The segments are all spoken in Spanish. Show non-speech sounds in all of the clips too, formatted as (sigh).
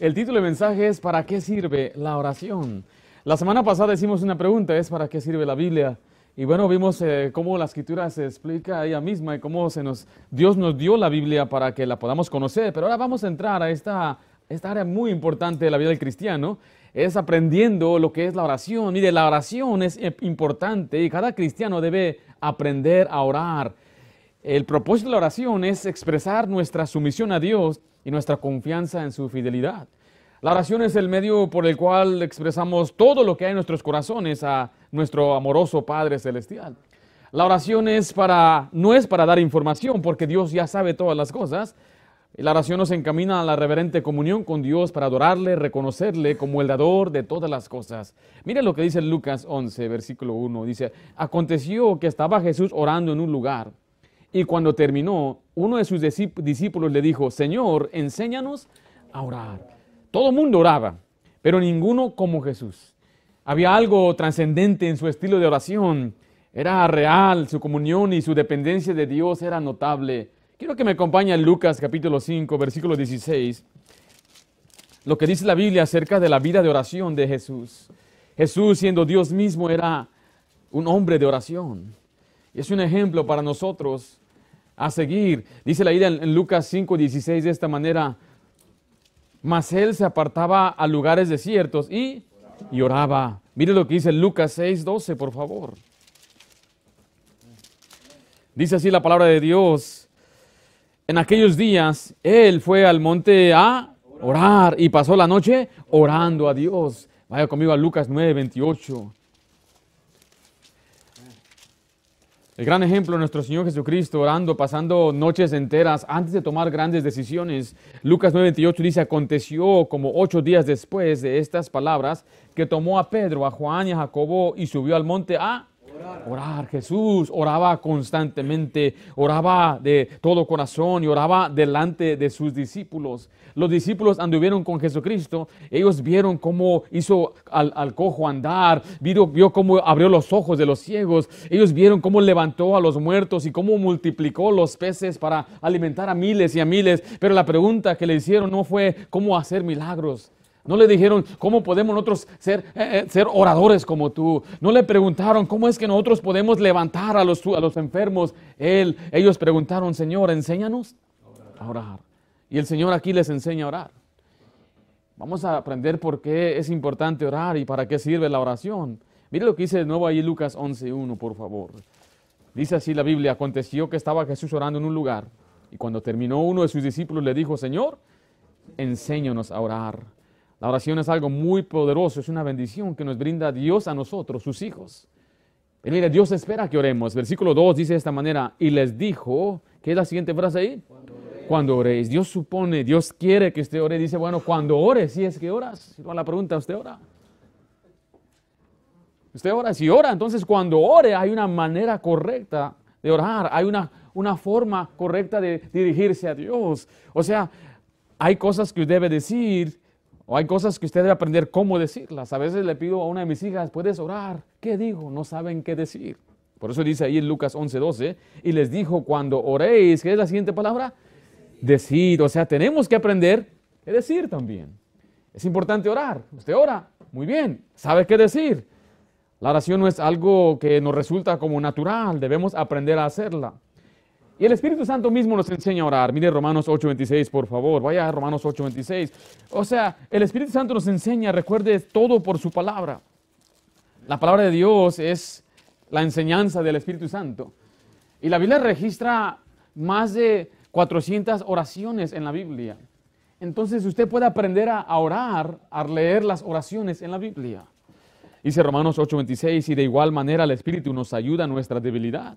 El título del mensaje es ¿Para qué sirve la oración? La semana pasada hicimos una pregunta, es ¿para qué sirve la Biblia? Y bueno, vimos eh, cómo la escritura se explica ella misma y cómo se nos, Dios nos dio la Biblia para que la podamos conocer. Pero ahora vamos a entrar a esta, esta área muy importante de la vida del cristiano, es aprendiendo lo que es la oración. Mire, la oración es importante y cada cristiano debe aprender a orar. El propósito de la oración es expresar nuestra sumisión a Dios y nuestra confianza en su fidelidad. La oración es el medio por el cual expresamos todo lo que hay en nuestros corazones a nuestro amoroso Padre Celestial. La oración es para, no es para dar información, porque Dios ya sabe todas las cosas. La oración nos encamina a la reverente comunión con Dios para adorarle, reconocerle como el dador de todas las cosas. Mire lo que dice Lucas 11, versículo 1. Dice, aconteció que estaba Jesús orando en un lugar y cuando terminó, uno de sus discípulos le dijo, Señor, enséñanos a orar. Todo mundo oraba, pero ninguno como Jesús. Había algo trascendente en su estilo de oración. Era real, su comunión y su dependencia de Dios era notable. Quiero que me acompañe a Lucas capítulo 5, versículo 16. Lo que dice la Biblia acerca de la vida de oración de Jesús. Jesús, siendo Dios mismo, era un hombre de oración. Y es un ejemplo para nosotros a seguir. Dice la idea en Lucas 5, 16 de esta manera. Mas él se apartaba a lugares desiertos y, y oraba. Mire lo que dice Lucas 6, 12, por favor. Dice así la palabra de Dios. En aquellos días él fue al monte a orar y pasó la noche orando a Dios. Vaya conmigo a Lucas 9, 28. El gran ejemplo de nuestro Señor Jesucristo orando, pasando noches enteras antes de tomar grandes decisiones. Lucas 9:28 dice, aconteció como ocho días después de estas palabras que tomó a Pedro, a Juan y a Jacobo y subió al monte a Orar. Jesús oraba constantemente, oraba de todo corazón y oraba delante de sus discípulos. Los discípulos anduvieron con Jesucristo, ellos vieron cómo hizo al, cojo andar, vio, cómo abrió los ojos de los ciegos, ellos vieron cómo levantó a los muertos y cómo multiplicó los peces para alimentar a miles y a miles. Pero la pregunta que le hicieron no fue cómo hacer milagros. No le dijeron, ¿cómo podemos nosotros ser, eh, eh, ser oradores como tú? No le preguntaron, ¿cómo es que nosotros podemos levantar a los, a los enfermos? Él, ellos preguntaron, Señor, enséñanos a orar. Y el Señor aquí les enseña a orar. Vamos a aprender por qué es importante orar y para qué sirve la oración. Mire lo que dice de nuevo ahí Lucas 11.1, por favor. Dice así la Biblia, aconteció que estaba Jesús orando en un lugar y cuando terminó uno de sus discípulos le dijo, Señor, enséñanos a orar la oración es algo muy poderoso, es una bendición que nos brinda Dios a nosotros, sus hijos. Mire, Dios espera que oremos. Versículo 2 dice de esta manera, y les dijo, ¿qué es la siguiente frase ahí? Cuando oréis. Dios supone, Dios quiere que usted ore. Dice, bueno, cuando ores, si es que oras. Si no la pregunta, ¿usted ora? Usted ora, si ora, entonces cuando ore hay una manera correcta de orar, hay una, una forma correcta de dirigirse a Dios. O sea, hay cosas que debe decir o hay cosas que usted debe aprender cómo decirlas. A veces le pido a una de mis hijas, ¿puedes orar? ¿Qué digo? No saben qué decir. Por eso dice ahí en Lucas 11:12, y les dijo, cuando oréis, ¿qué es la siguiente palabra? Decid. O sea, tenemos que aprender qué decir también. Es importante orar. Usted ora, muy bien, sabe qué decir. La oración no es algo que nos resulta como natural, debemos aprender a hacerla. Y el Espíritu Santo mismo nos enseña a orar. Mire Romanos 8:26, por favor. Vaya a Romanos 8:26. O sea, el Espíritu Santo nos enseña, recuerde todo por su palabra. La palabra de Dios es la enseñanza del Espíritu Santo. Y la Biblia registra más de 400 oraciones en la Biblia. Entonces usted puede aprender a, orar, a leer las oraciones en la Biblia. Dice Romanos 8:26, y de igual manera el Espíritu nos ayuda a nuestra debilidad.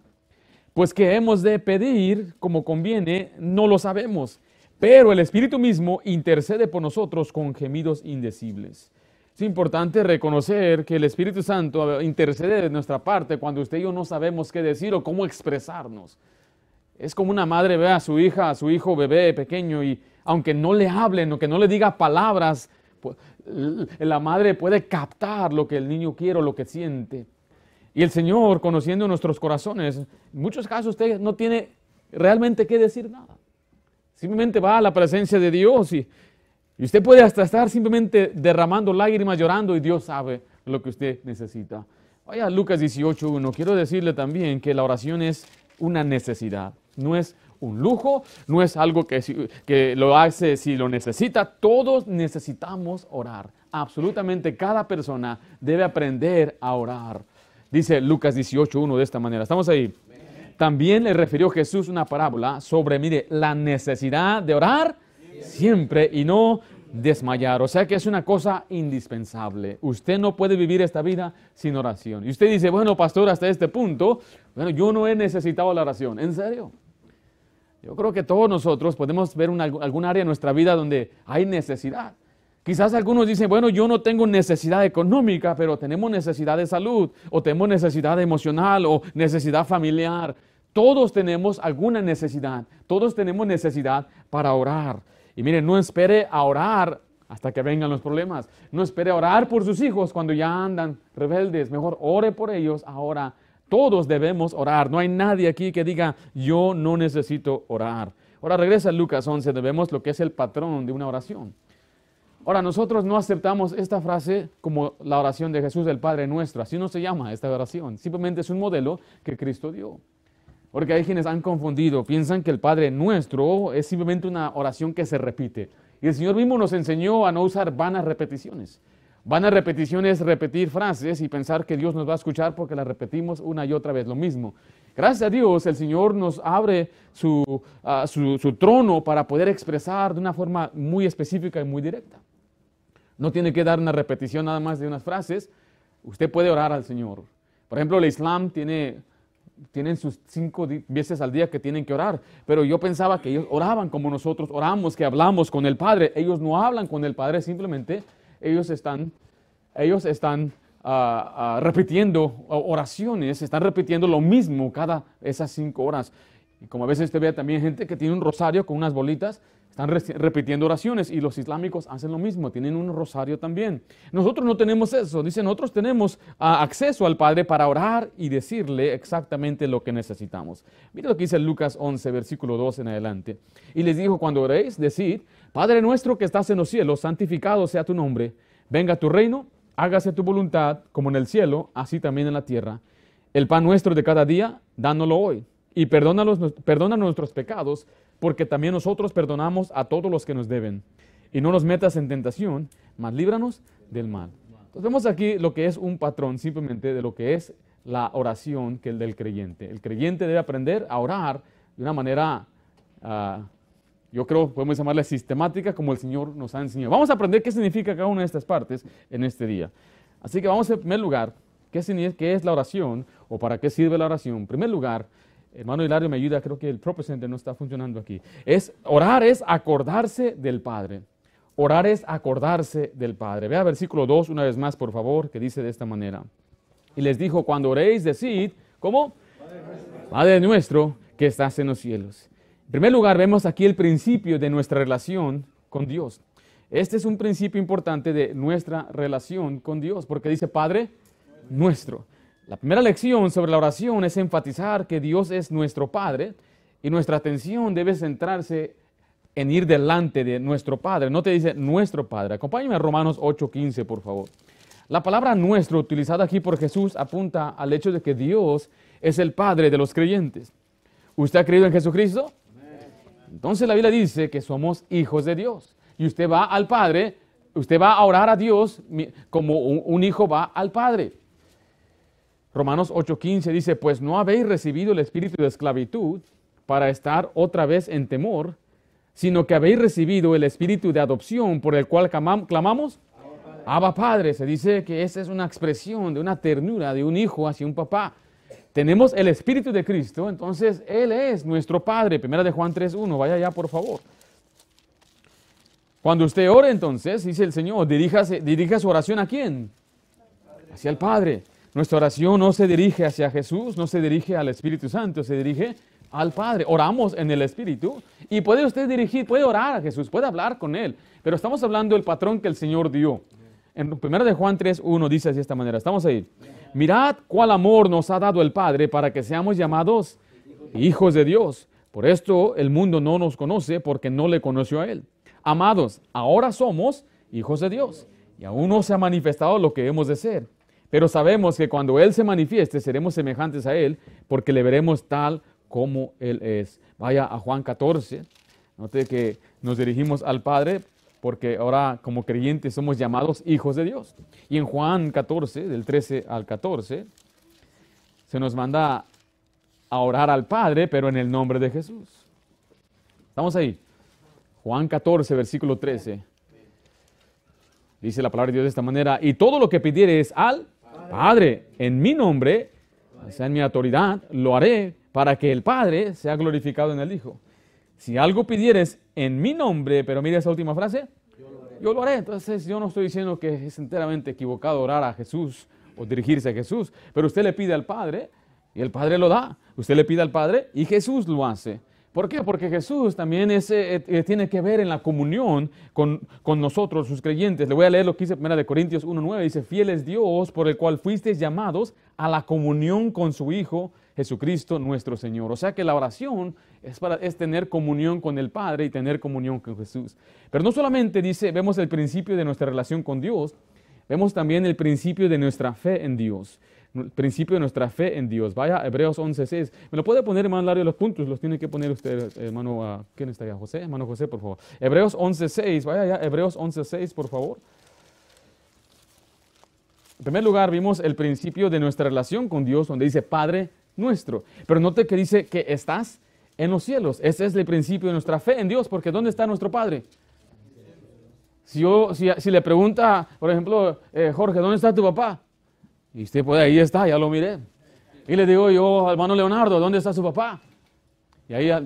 Pues que hemos de pedir como conviene, no lo sabemos, pero el Espíritu mismo intercede por nosotros con gemidos indecibles. Es importante reconocer que el Espíritu Santo intercede de nuestra parte cuando usted y yo no sabemos qué decir o cómo expresarnos. Es como una madre ve a su hija, a su hijo bebé pequeño y aunque no le hablen o que no le diga palabras, la madre puede captar lo que el niño quiere o lo que siente. Y el Señor, conociendo nuestros corazones, en muchos casos usted no tiene realmente que decir nada. Simplemente va a la presencia de Dios y, usted puede hasta estar simplemente derramando lágrimas, llorando, y Dios sabe lo que usted necesita. Vaya a Lucas 18.1. Quiero decirle también que la oración es una necesidad, no es un lujo, no es algo que, que lo hace si lo necesita. Todos necesitamos orar. Absolutamente cada persona debe aprender a orar. Dice Lucas 18.1 de esta manera. ¿Estamos ahí? También le refirió Jesús una parábola sobre, mire, la necesidad de orar siempre y no desmayar. O sea que es una cosa indispensable. Usted no puede vivir esta vida sin oración. Y usted dice, bueno, pastor, hasta este punto, bueno, yo no he necesitado la oración. ¿En serio? Yo creo que todos nosotros podemos ver algún área en nuestra vida donde hay necesidad. Quizás algunos dicen, bueno, yo no tengo necesidad económica, pero tenemos necesidad de salud, o tenemos necesidad emocional, o necesidad familiar. Todos tenemos alguna necesidad, todos tenemos necesidad para orar. Y miren, no espere a orar hasta que vengan los problemas. No espere a orar por sus hijos cuando ya andan rebeldes. Mejor ore por ellos ahora. Todos debemos orar. No hay nadie aquí que diga, yo no necesito orar. Ahora regresa a Lucas 11, debemos lo que es el patrón de una oración. Ahora, nosotros no aceptamos esta frase como la oración de Jesús del Padre Nuestro. Así no se llama esta oración. Simplemente es un modelo que Cristo dio. Porque hay quienes han confundido, piensan que el Padre Nuestro es simplemente una oración que se repite. Y el Señor mismo nos enseñó a no usar vanas repeticiones. Vanas repeticiones, repetir frases y pensar que Dios nos va a escuchar porque las repetimos una y otra vez, lo mismo. Gracias a Dios, el Señor nos abre su, ah, su, su trono para poder expresar de una forma muy específica y muy directa. No tiene que dar una repetición nada más de unas frases. Usted puede orar al Señor. Por ejemplo, el Islam tiene, tienen sus cinco veces al día que tienen que orar. Pero yo pensaba que ellos oraban como nosotros oramos, que hablamos con el Padre. Ellos no hablan con el Padre, simplemente ellos están, ellos están ah, ah, repitiendo oraciones, están repitiendo lo mismo cada esas cinco horas. Y como a veces usted ve también gente que tiene un rosario con unas bolitas están repitiendo oraciones y los islámicos hacen lo mismo, tienen un rosario también. Nosotros no tenemos eso, dicen, nosotros tenemos ah, acceso al Padre para orar y decirle exactamente lo que necesitamos. Mira lo que dice Lucas 11, versículo 2 en adelante. Y les dijo, cuando oréis, decid, Padre nuestro que estás en los cielos, santificado sea tu nombre, venga tu reino, hágase tu voluntad, como en el cielo, así también en la tierra. El pan nuestro de cada día, dánoslo hoy. Y perdona nuestros pecados, porque también nosotros perdonamos a todos los que nos deben. Y no nos metas en tentación, mas líbranos del mal. Entonces vemos aquí lo que es un patrón simplemente de lo que es la oración que el del creyente. El creyente debe aprender a orar de una manera, ah, yo creo, podemos llamarla sistemática, como el Señor nos ha enseñado. Vamos a aprender qué significa cada una de estas partes en este día. Así que vamos en primer lugar, ¿qué, qué es la oración o para qué sirve la oración? En primer lugar, Hermano Hilario me ayuda, creo que el propio no está funcionando aquí. Es, orar es acordarse del Padre. Orar es acordarse del Padre. Vea versículo 2 una vez más, por favor, que dice de esta manera. Y les dijo, cuando oréis, decid, ¿cómo? Padre nuestro que estás en los cielos. En primer lugar, vemos aquí el principio de nuestra relación con Dios. Este es un principio importante de nuestra relación con Dios, porque dice Padre nuestro. La primera lección sobre la oración es enfatizar que Dios es nuestro Padre y nuestra atención debe centrarse en ir delante de nuestro Padre. No te dice nuestro Padre. Acompáñame a Romanos 8:15, por favor. La palabra nuestro, utilizada aquí por Jesús, apunta al hecho de que Dios es el Padre de los creyentes. ¿Usted ha creído en Jesucristo? Entonces la Biblia dice que somos hijos de Dios. Y usted va al Padre, usted va a orar a Dios como un hijo va al Padre. Romanos 8:15 dice, pues no habéis recibido el espíritu de esclavitud para estar otra vez en temor, sino que habéis recibido el espíritu de adopción por el cual clamamos, Abba Padre. Se dice que esa es una expresión de una ternura de un hijo hacia un papá. Tenemos el espíritu de Cristo, entonces Él es nuestro Padre. Primera de Juan 3:1, vaya ya por favor. Cuando usted ore entonces, dice el Señor, dirija su oración a quién? Hacia el Padre. Nuestra oración no se dirige hacia Jesús, no se dirige al Espíritu Santo, se dirige al Padre. Oramos en el Espíritu y puede usted dirigir, puede orar a Jesús, puede hablar con Él, pero estamos hablando del patrón que el Señor dio. En 1 de Juan 3, 1 dice de esta manera, estamos ahí. Mirad cuál amor nos ha dado el Padre para que seamos llamados hijos de Dios. Por esto el mundo no nos conoce porque no le conoció a Él. Amados, ahora somos hijos de Dios y aún no se ha manifestado lo que hemos de ser. Pero sabemos que cuando Él se manifieste seremos semejantes a Él porque le veremos tal como Él es. Vaya a Juan 14. Note que nos dirigimos al Padre porque ahora como creyentes somos llamados hijos de Dios. Y en Juan 14, del 13 al 14, se nos manda a orar al Padre, pero en el nombre de Jesús. ¿Estamos ahí? Juan 14, versículo 13. Dice la palabra de Dios de esta manera, y todo lo que pidieres al Padre en mi nombre, o sea, en mi autoridad, lo haré para que el Padre sea glorificado en el Hijo. Si algo pidieres en mi nombre, pero mire esa última frase, yo lo haré. Entonces yo no estoy diciendo que es enteramente equivocado orar a Jesús o dirigirse a Jesús, pero usted le pide al Padre y el Padre lo da. Usted le pide al Padre y Jesús lo hace. ¿Por qué? Porque Jesús también es, eh, eh, tiene que ver en la comunión con, con, nosotros, sus creyentes. Le voy a leer lo que dice 1 de Corintios 1.9. Dice, fiel es Dios por el cual fuisteis llamados a la comunión con su Hijo Jesucristo nuestro Señor. O sea que la oración es, para, es tener comunión con el Padre y tener comunión con Jesús. Pero no solamente dice, vemos el principio de nuestra relación con Dios, vemos también el principio de nuestra fe en Dios principio de nuestra fe en Dios. Vaya Hebreos 11.6. ¿Me lo puede poner, hermano Lario, los puntos? Los tiene que poner usted, hermano. ¿Quién está allá? José, hermano José, por favor. Hebreos 11.6. Vaya allá, Hebreos 11.6, por favor. En primer lugar, vimos el principio de nuestra relación con Dios, donde dice Padre nuestro. Pero note que dice que estás en los cielos. Ese es el principio de nuestra fe en Dios, porque ¿dónde está nuestro Padre? Si, yo, si, si le pregunta, por ejemplo, eh, Jorge, ¿dónde está tu papá? Y usted puede, ahí está, ya lo miré. Y le digo yo, hermano Leonardo, ¿dónde está su papá? Y ahí, ya,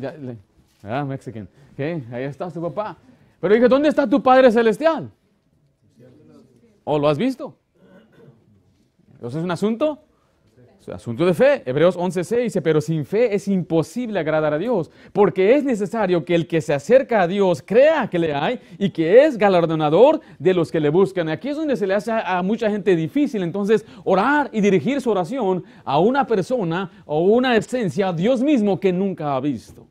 ah, Mexican, ahí está su papá. Pero dije, ¿dónde está tu Padre Celestial? ¿O lo has visto? Entonces es un asunto asunto de fe. Hebreos 11:6 dice, pero sin fe es imposible agradar a Dios, porque es necesario que el que se acerca a Dios crea que le hay y que es galardonador de los que le buscan. Aquí es donde se le hace a, mucha gente difícil entonces orar y dirigir su oración a una persona o una esencia, Dios mismo que nunca ha visto.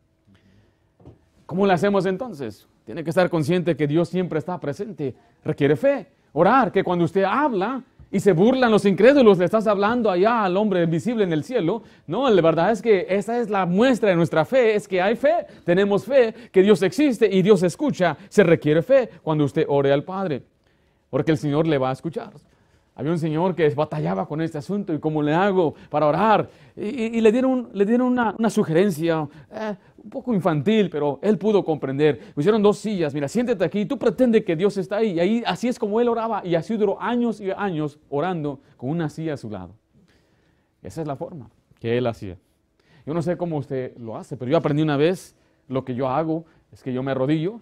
¿Cómo le hacemos entonces? Tiene que estar consciente que Dios siempre está presente. Requiere fe. Orar, que cuando usted habla, y se burlan los incrédulos, le estás hablando allá al hombre invisible en el cielo. No, la verdad es que esa es la muestra de nuestra fe, es que hay fe, tenemos fe, que Dios existe y Dios escucha. Se requiere fe cuando usted ore al Padre, porque el Señor le va a escuchar. Había un señor que batallaba con este asunto y cómo le hago para orar. Y, le dieron, le dieron una, sugerencia eh, un poco infantil, pero él pudo comprender. Pusieron dos sillas, mira, siéntate aquí, tú pretendes que Dios está ahí. Y ahí así es como él oraba y así duró años y años orando con una silla a su lado. Esa es la forma que él hacía. Yo no sé cómo usted lo hace, pero yo aprendí una vez, lo que yo hago es que yo me arrodillo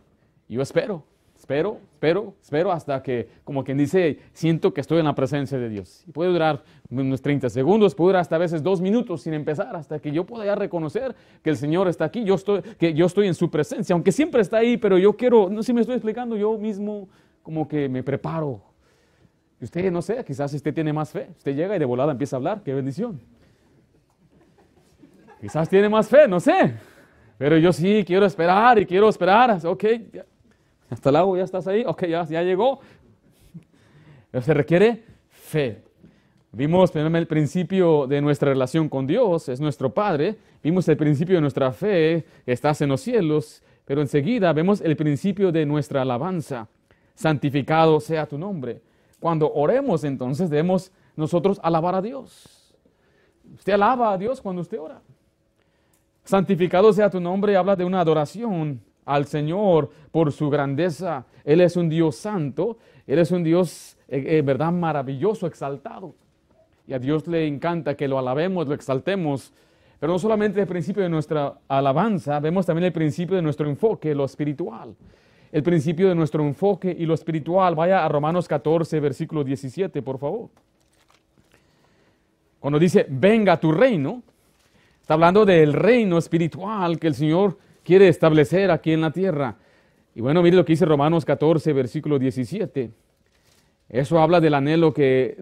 y yo espero. Espero, espero, espero hasta que, como quien dice, siento que estoy en la presencia de Dios. Puede durar unos 30 segundos, puede durar hasta a veces dos minutos sin empezar, hasta que yo pueda reconocer que el Señor está aquí, yo estoy, que yo estoy en su presencia, aunque siempre está ahí, pero yo quiero, no sé si me estoy explicando, yo mismo como que me preparo. Y usted, no sé, quizás usted tiene más fe. Usted llega y de volada empieza a hablar, qué bendición. Quizás tiene más fe, no sé. Pero yo sí quiero esperar y quiero esperar. Ok, hasta el agua ya estás ahí, ok, ya, ya llegó. Se requiere fe. Vimos el principio de nuestra relación con Dios, es nuestro Padre. Vimos el principio de nuestra fe, estás en los cielos. Pero enseguida vemos el principio de nuestra alabanza. Santificado sea tu nombre. Cuando oremos, entonces debemos nosotros alabar a Dios. Usted alaba a Dios cuando usted ora. Santificado sea tu nombre habla de una adoración al Señor por su grandeza. Él es un Dios santo, Él es un Dios, eh, eh, verdad, maravilloso, exaltado. Y a Dios le encanta que lo alabemos, lo exaltemos. Pero no solamente el principio de nuestra alabanza, vemos también el principio de nuestro enfoque, lo espiritual. El principio de nuestro enfoque y lo espiritual. Vaya a Romanos 14, versículo 17, por favor. Cuando dice, venga tu reino, está hablando del reino espiritual que el Señor quiere establecer aquí en la tierra. Y bueno, mire lo que dice Romanos 14, versículo 17. Eso habla del anhelo que,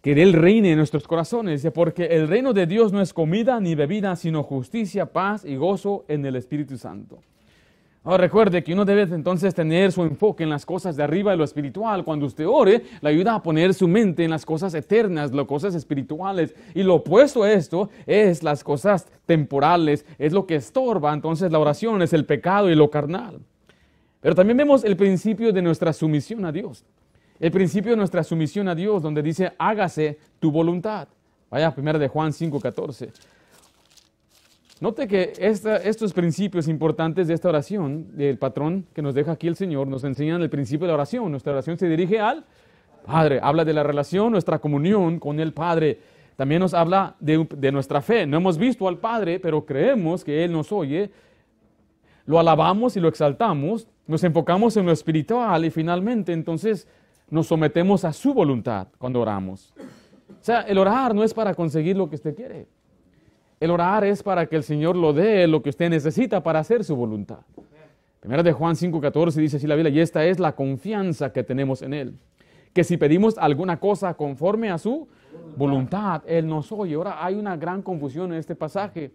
que Él reine en nuestros corazones. Dice, porque el reino de Dios no es comida ni bebida, sino justicia, paz y gozo en el Espíritu Santo. Recuerde que uno debe entonces tener su enfoque en las cosas de arriba de lo espiritual. Cuando usted ore, le ayuda a poner su mente en las cosas eternas, las cosas espirituales. Y lo opuesto a esto es las cosas temporales, es lo que estorba. Entonces la oración es el pecado y lo carnal. Pero también vemos el principio de nuestra sumisión a Dios. El principio de nuestra sumisión a Dios, donde dice, hágase tu voluntad. Vaya, primero de Juan 5:14. Note que estos principios importantes de esta oración, del patrón que nos deja aquí el Señor, nos enseñan el principio de la oración. Nuestra oración se dirige al Padre, habla de la relación, nuestra comunión con el Padre. También nos habla de, de nuestra fe. No hemos visto al Padre, pero creemos que Él nos oye. Lo alabamos y lo exaltamos. Nos enfocamos en lo espiritual y finalmente entonces nos sometemos a su voluntad cuando oramos. O sea, el orar no es para conseguir lo que usted quiere. El orar es para que el Señor lo dé lo que usted necesita para hacer su voluntad. Primera de Juan 5:14 dice así la Biblia, y esta es la confianza que tenemos en Él, que si pedimos alguna cosa conforme a su voluntad, Él nos oye. Ahora hay una gran confusión en este pasaje.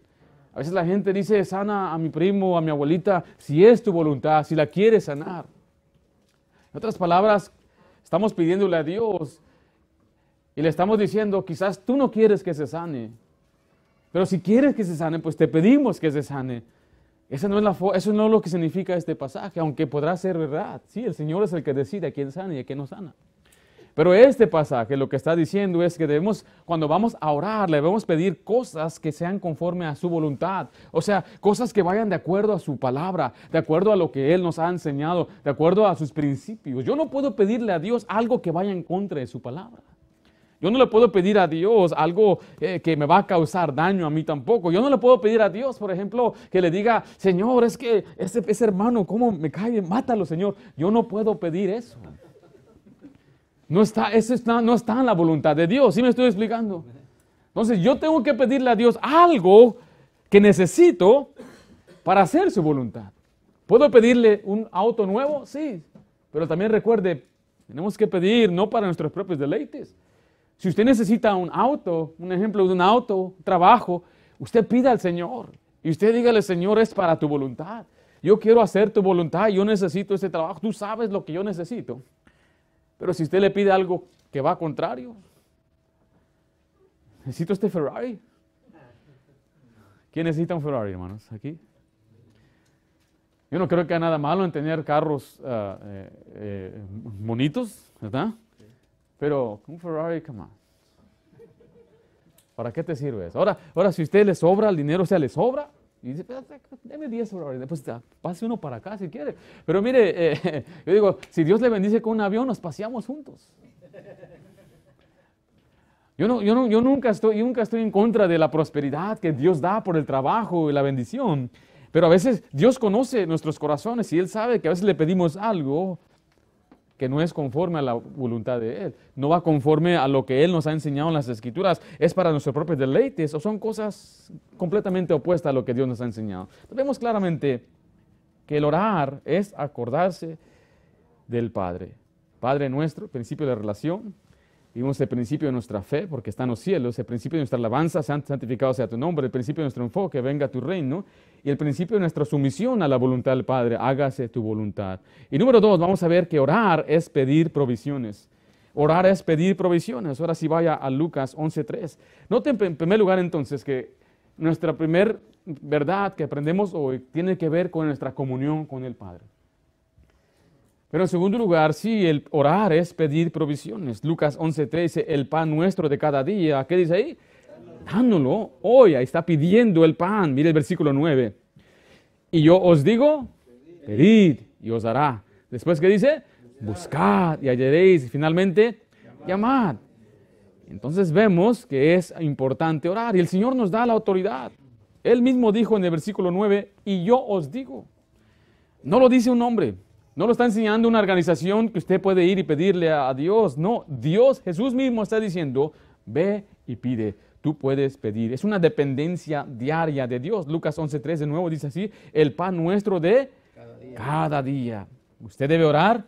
A veces la gente dice, sana a mi primo, a mi abuelita, si es tu voluntad, si la quieres sanar. En otras palabras, estamos pidiéndole a Dios y le estamos diciendo, quizás tú no quieres que se sane, pero si quieres que se sane, pues te pedimos que se sane. Esa no es la, eso no es lo que significa este pasaje, aunque podrá ser verdad. Sí, el Señor es el que decide a quién sana y a quién no sana. Pero este pasaje lo que está diciendo es que debemos, cuando vamos a orar, le debemos pedir cosas que sean conforme a su voluntad. O sea, cosas que vayan de acuerdo a su palabra, de acuerdo a lo que Él nos ha enseñado, de acuerdo a sus principios. Yo no puedo pedirle a Dios algo que vaya en contra de su palabra. Yo no le puedo pedir a Dios algo eh, que me va a causar daño a mí tampoco. Yo no le puedo pedir a Dios, por ejemplo, que le diga, Señor, es que ese, ese hermano, ¿cómo me cae? Mátalo, Señor. Yo no puedo pedir eso. No está, eso está, no está en la voluntad de Dios. ¿Sí me estoy explicando? Entonces yo tengo que pedirle a Dios algo que necesito para hacer su voluntad. ¿Puedo pedirle un auto nuevo? Sí. Pero también recuerde, tenemos que pedir no para nuestros propios deleites, si usted necesita un auto, un ejemplo de un auto, trabajo, usted pida al Señor y usted dígale, Señor, es para tu voluntad. Yo quiero hacer tu voluntad, yo necesito ese trabajo, tú sabes lo que yo necesito. Pero si usted le pide algo que va contrario, necesito este Ferrari. ¿Quién necesita un Ferrari, hermanos? Aquí. Yo no creo que haya nada malo en tener carros eh, bonitos, ¿verdad? Pero un Ferrari, come on. ¿Para qué te sirve? Ahora, ahora si a usted le sobra el dinero, o sea, le sobra, y dice, deme 10 Ferrari, después pase uno para acá si quiere. Pero mire, eh, (laughs) yo digo, si Dios le bendice con un avión, nos paseamos juntos. Yo, no, yo, no, yo nunca, estoy, yo nunca estoy en contra de la prosperidad que Dios da por el trabajo y la bendición. Pero a veces Dios conoce nuestros corazones y Él sabe que a veces le pedimos algo que no es conforme a la voluntad de Él, no va conforme a lo que Él nos ha enseñado en las Escrituras, es para nuestros propios deleites o son cosas completamente opuestas a lo que Dios nos ha enseñado. vemos claramente que el orar es acordarse del Padre. Padre nuestro, principio de relación, Vimos el principio de nuestra fe, porque está en los cielos, el principio de nuestra alabanza, santificado sea tu nombre, el principio de nuestro enfoque, venga tu reino, y el principio de nuestra sumisión a la voluntad del Padre, hágase tu voluntad. Y número dos, vamos a ver que orar es pedir provisiones. Orar es pedir provisiones. Ahora sí vaya a Lucas 11.3. Noten en primer lugar entonces que nuestra primer verdad que aprendemos hoy tiene que ver con nuestra comunión con el Padre. Pero en segundo lugar, sí, el orar es pedir provisiones. Lucas 11:13, el pan nuestro de cada día. ¿Qué dice ahí? Dándolo hoy. Ahí está pidiendo el pan. Mire el versículo 9. Y yo os digo, pedid y os dará. Después, ¿qué dice? Buscad y hallaréis. Y finalmente, llamad. Entonces vemos que es importante orar. Y el Señor nos da la autoridad. Él mismo dijo en el versículo 9, y yo os digo. No lo dice un hombre, no lo está enseñando una organización que usted puede ir y pedirle a Dios. No, Dios, Jesús mismo está diciendo, ve y pide. Tú puedes pedir. Es una dependencia diaria de Dios. Lucas 11.3 de nuevo dice así, el pan nuestro de cada día. Usted debe orar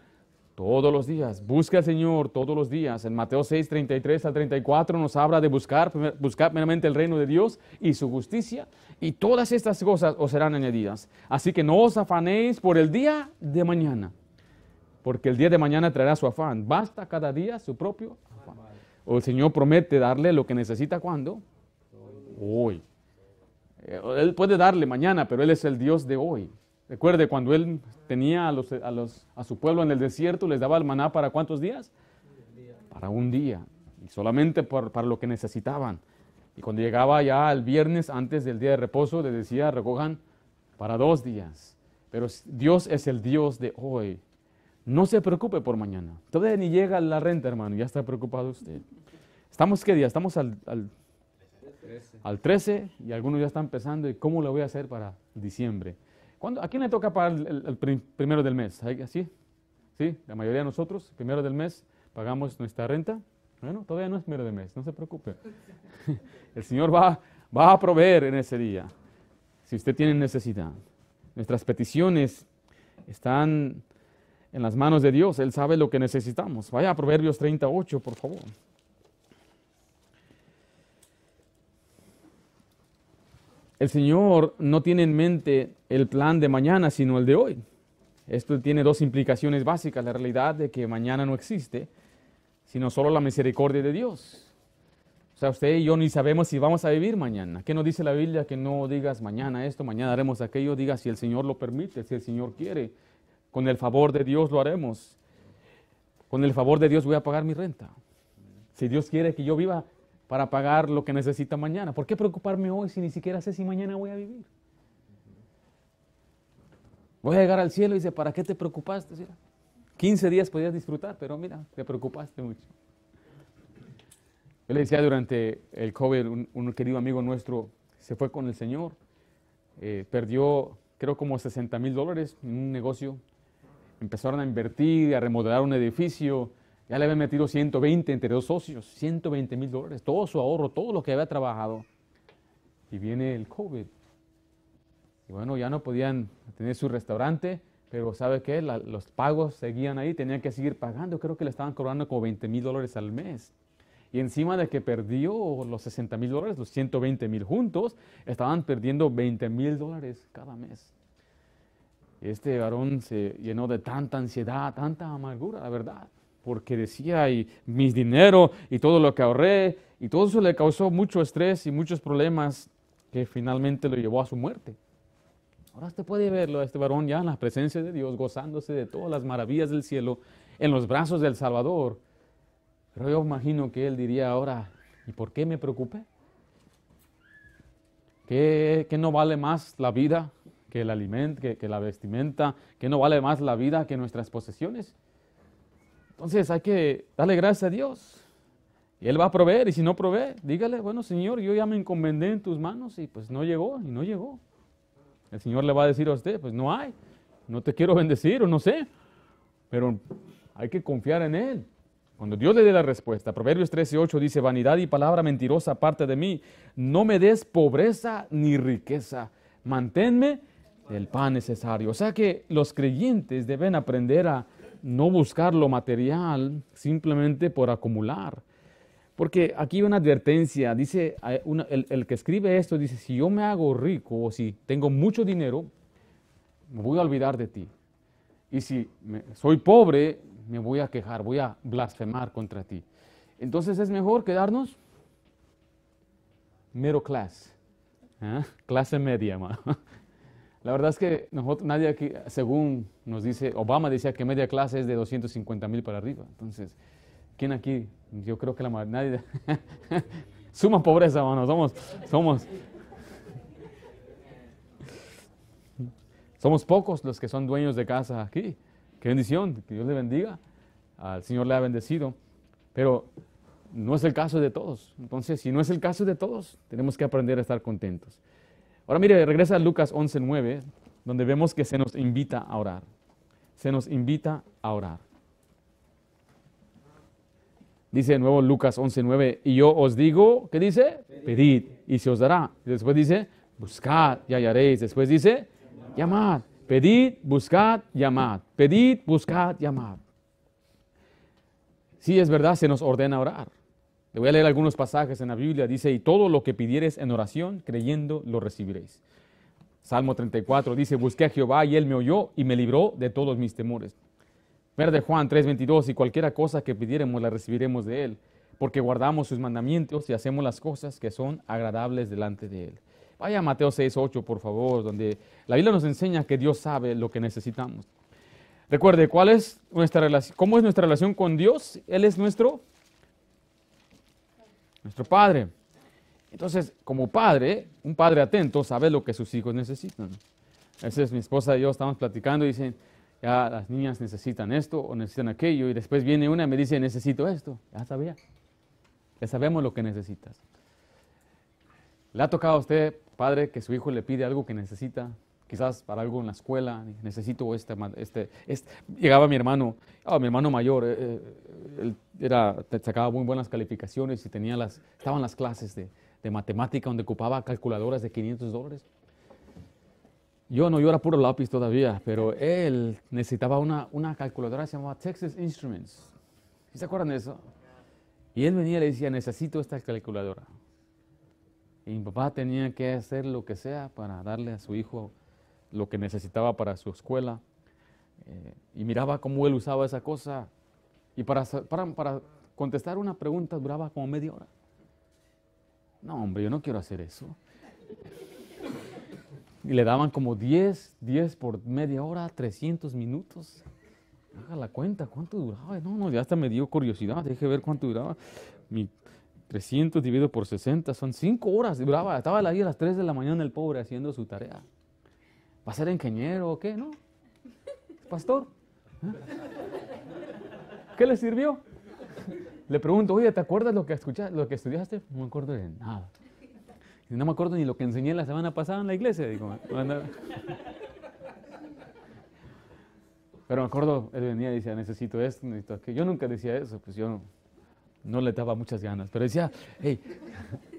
Todos los días. Busca al Señor todos los días. En Mateo 6, 33 al 34 nos habla de buscar, buscar primeramente el reino de Dios y su justicia. Y todas estas cosas os serán añadidas. Así que no os afanéis por el día de mañana. Porque el día de mañana traerá su afán. Basta cada día su propio afán. O el Señor promete darle lo que necesita cuando? Hoy. Eh, él puede darle mañana, pero Él es el Dios de hoy. Recuerde, cuando Él tenía a, los, a, los, a su pueblo en el desierto, les daba el maná para cuántos días? Para un día. Y solamente para lo que necesitaban. Y cuando llegaba ya el viernes, antes del día de reposo, les decía, recojan para dos días. Pero Dios es el Dios de hoy. No se preocupe por mañana. Todavía ni llega la renta, hermano, ya está preocupado usted. ¿Estamos qué día? Estamos al, al, 13. al 13 y algunos ya están pensando, ¿y cómo lo voy a hacer para diciembre? ¿Cuándo, ¿A quién le toca pagar el, primero del mes? ¿Sí? ¿Sí? La mayoría de nosotros, primero del mes, pagamos nuestra renta. Bueno, todavía no es primero del mes, no se preocupe. (laughs) El Señor va, va a proveer en ese día, si usted tiene necesidad. Nuestras peticiones están en las manos de Dios. Él sabe lo que necesitamos. Vaya a Proverbios 38, por favor. El Señor no tiene en mente el plan de mañana, sino el de hoy. Esto tiene dos implicaciones básicas. La realidad de que mañana no existe, sino solo la misericordia de Dios. O sea, usted y yo ni sabemos si vamos a vivir mañana. ¿Qué nos dice la Biblia? Que no digas mañana esto, mañana haremos aquello. Diga si el Señor lo permite, si el Señor quiere. Con el favor de Dios lo haremos. Con el favor de Dios voy a pagar mi renta. Si Dios quiere que yo viva para pagar lo que necesita mañana, ¿por qué preocuparme hoy si ni siquiera sé si mañana voy a vivir? Voy a llegar al cielo y dice, ¿para qué te preocupaste? 15 días podías disfrutar, pero mira, te preocupaste mucho. Yo le decía durante el COVID, un, querido amigo nuestro se fue con el Señor, eh, perdió creo como 60 mil dólares en un negocio empezaron a invertir, a remodelar un edificio, ya le habían metido 120 entre dos socios, 120 mil dólares, todo su ahorro, todo lo que había trabajado. Y viene el COVID. Y bueno, ya no podían tener su restaurante, pero ¿sabe qué? los pagos seguían ahí, tenían que seguir pagando. Creo que le estaban cobrando como 20 mil dólares al mes. Y encima de que perdió los 60 mil dólares, los 120 mil juntos, estaban perdiendo 20 mil dólares cada mes. Este varón se llenó de tanta ansiedad, tanta amargura, la verdad, porque decía, y mis dinero y todo lo que ahorré, y todo eso le causó mucho estrés y muchos problemas que finalmente lo llevó a su muerte. Ahora usted puede verlo a este varón ya en la presencia de Dios, gozándose de todas las maravillas del cielo, en los brazos del Salvador. Pero yo imagino que él diría ahora, ¿y por qué me preocupé? ¿Qué, qué no vale más la vida que el alimento, que, la vestimenta, que no vale más la vida que nuestras posesiones. Entonces hay que darle gracias a Dios. Y Él va a proveer, y si no provee, dígale, bueno Señor, yo ya me encomendé en tus manos y pues no llegó, y no llegó. El Señor le va a decir a usted, pues no hay, no te quiero bendecir o no sé, pero hay que confiar en Él. Cuando Dios le dé la respuesta, Proverbios 13:8 dice, vanidad y palabra mentirosa aparte de mí, no me des pobreza ni riqueza, manténme del pan necesario. O sea que los creyentes deben aprender a no buscar lo material simplemente por acumular. Porque aquí hay una advertencia, dice el, que escribe esto, dice, si yo me hago rico o si tengo mucho dinero, me voy a olvidar de ti. Y si soy pobre, me voy a quejar, voy a blasfemar contra ti. Entonces es mejor quedarnos middle class, ¿eh? clase media. (laughs) La verdad es que nosotros, nadie aquí, según nos dice, Obama decía que media clase es de 250 mil para arriba. Entonces, ¿quién aquí? Yo creo que la nadie. (laughs) Suma pobreza, hermano. Somos, somos, somos pocos los que son dueños de casa aquí. Qué bendición, que Dios le bendiga. Al Señor le ha bendecido. Pero no es el caso de todos. Entonces, si no es el caso de todos, tenemos que aprender a estar contentos. Ahora mire, regresa a Lucas 11.9, donde vemos que se nos invita a orar. Se nos invita a orar. Dice de nuevo Lucas 11.9, y yo os digo, ¿qué dice? Pedid, y se os dará. Y después dice, buscad y hallaréis. Después dice, llamad. Pedid, buscad, llamad. Pedid, buscad, llamad. sí es verdad, se nos ordena orar. Le voy a leer algunos pasajes en la Biblia. Dice, y todo lo que pidieres en oración, creyendo, lo recibiréis. Salmo 34 dice, busqué a Jehová y él me oyó y me libró de todos mis temores. Verde Juan 3:22, y cualquiera cosa que pidiéramos la recibiremos de él, porque guardamos sus mandamientos y hacemos las cosas que son agradables delante de él. Vaya a Mateo 6:8, por favor, donde la Biblia nos enseña que Dios sabe lo que necesitamos. Recuerde, ¿cuál es nuestra relación? ¿Cómo es nuestra relación con Dios? Él es nuestro nuestro Padre. Entonces, como padre, un padre atento sabe lo que sus hijos necesitan. A veces mi esposa y yo estamos platicando y dicen, ya las niñas necesitan esto o necesitan aquello, y después viene una y me dice, necesito esto. Ya sabía. Ya sabemos lo que necesitas. ¿Le ha tocado a usted, padre, que su hijo le pide algo que necesita? Quizás para algo en la escuela, necesito este, este, este. Llegaba mi hermano, oh, mi hermano mayor, eh, eh, él era, sacaba muy buenas calificaciones y tenía las, estaban las clases de, de matemática donde ocupaba calculadoras de 500 dólares. Yo no, yo era puro lápiz todavía, pero él necesitaba una, una calculadora que se llamaba Texas Instruments. ¿Se acuerdan de eso? Y él venía y le decía, necesito esta calculadora. Y mi papá tenía que hacer lo que sea para darle a su hijo lo que necesitaba para su escuela. Eh, y miraba cómo él usaba esa cosa. Y para, para, para contestar una pregunta duraba como media hora. No, hombre, yo no quiero hacer eso. Y le daban como 10, 10 por media hora, 300 minutos. Haga la cuenta, ¿cuánto duraba? No, no, ya hasta me dio curiosidad, deje ver cuánto duraba. Mi 300 dividido por 60 son 5 horas. Duraba, estaba ahí a las 3 de la mañana el pobre haciendo su tarea. ¿Va a ser ingeniero o qué? No. Pastor. ¿Eh? ¿Qué le sirvió? Le pregunto, oye, ¿te acuerdas lo que, escuchaste, lo que estudiaste? No me acuerdo de nada. no me acuerdo ni lo que enseñé la semana pasada en la iglesia. Pero me acuerdo, él venía y decía, necesito esto, necesito aquello. Yo nunca decía eso, pues yo no, le daba muchas ganas. Pero decía, hey,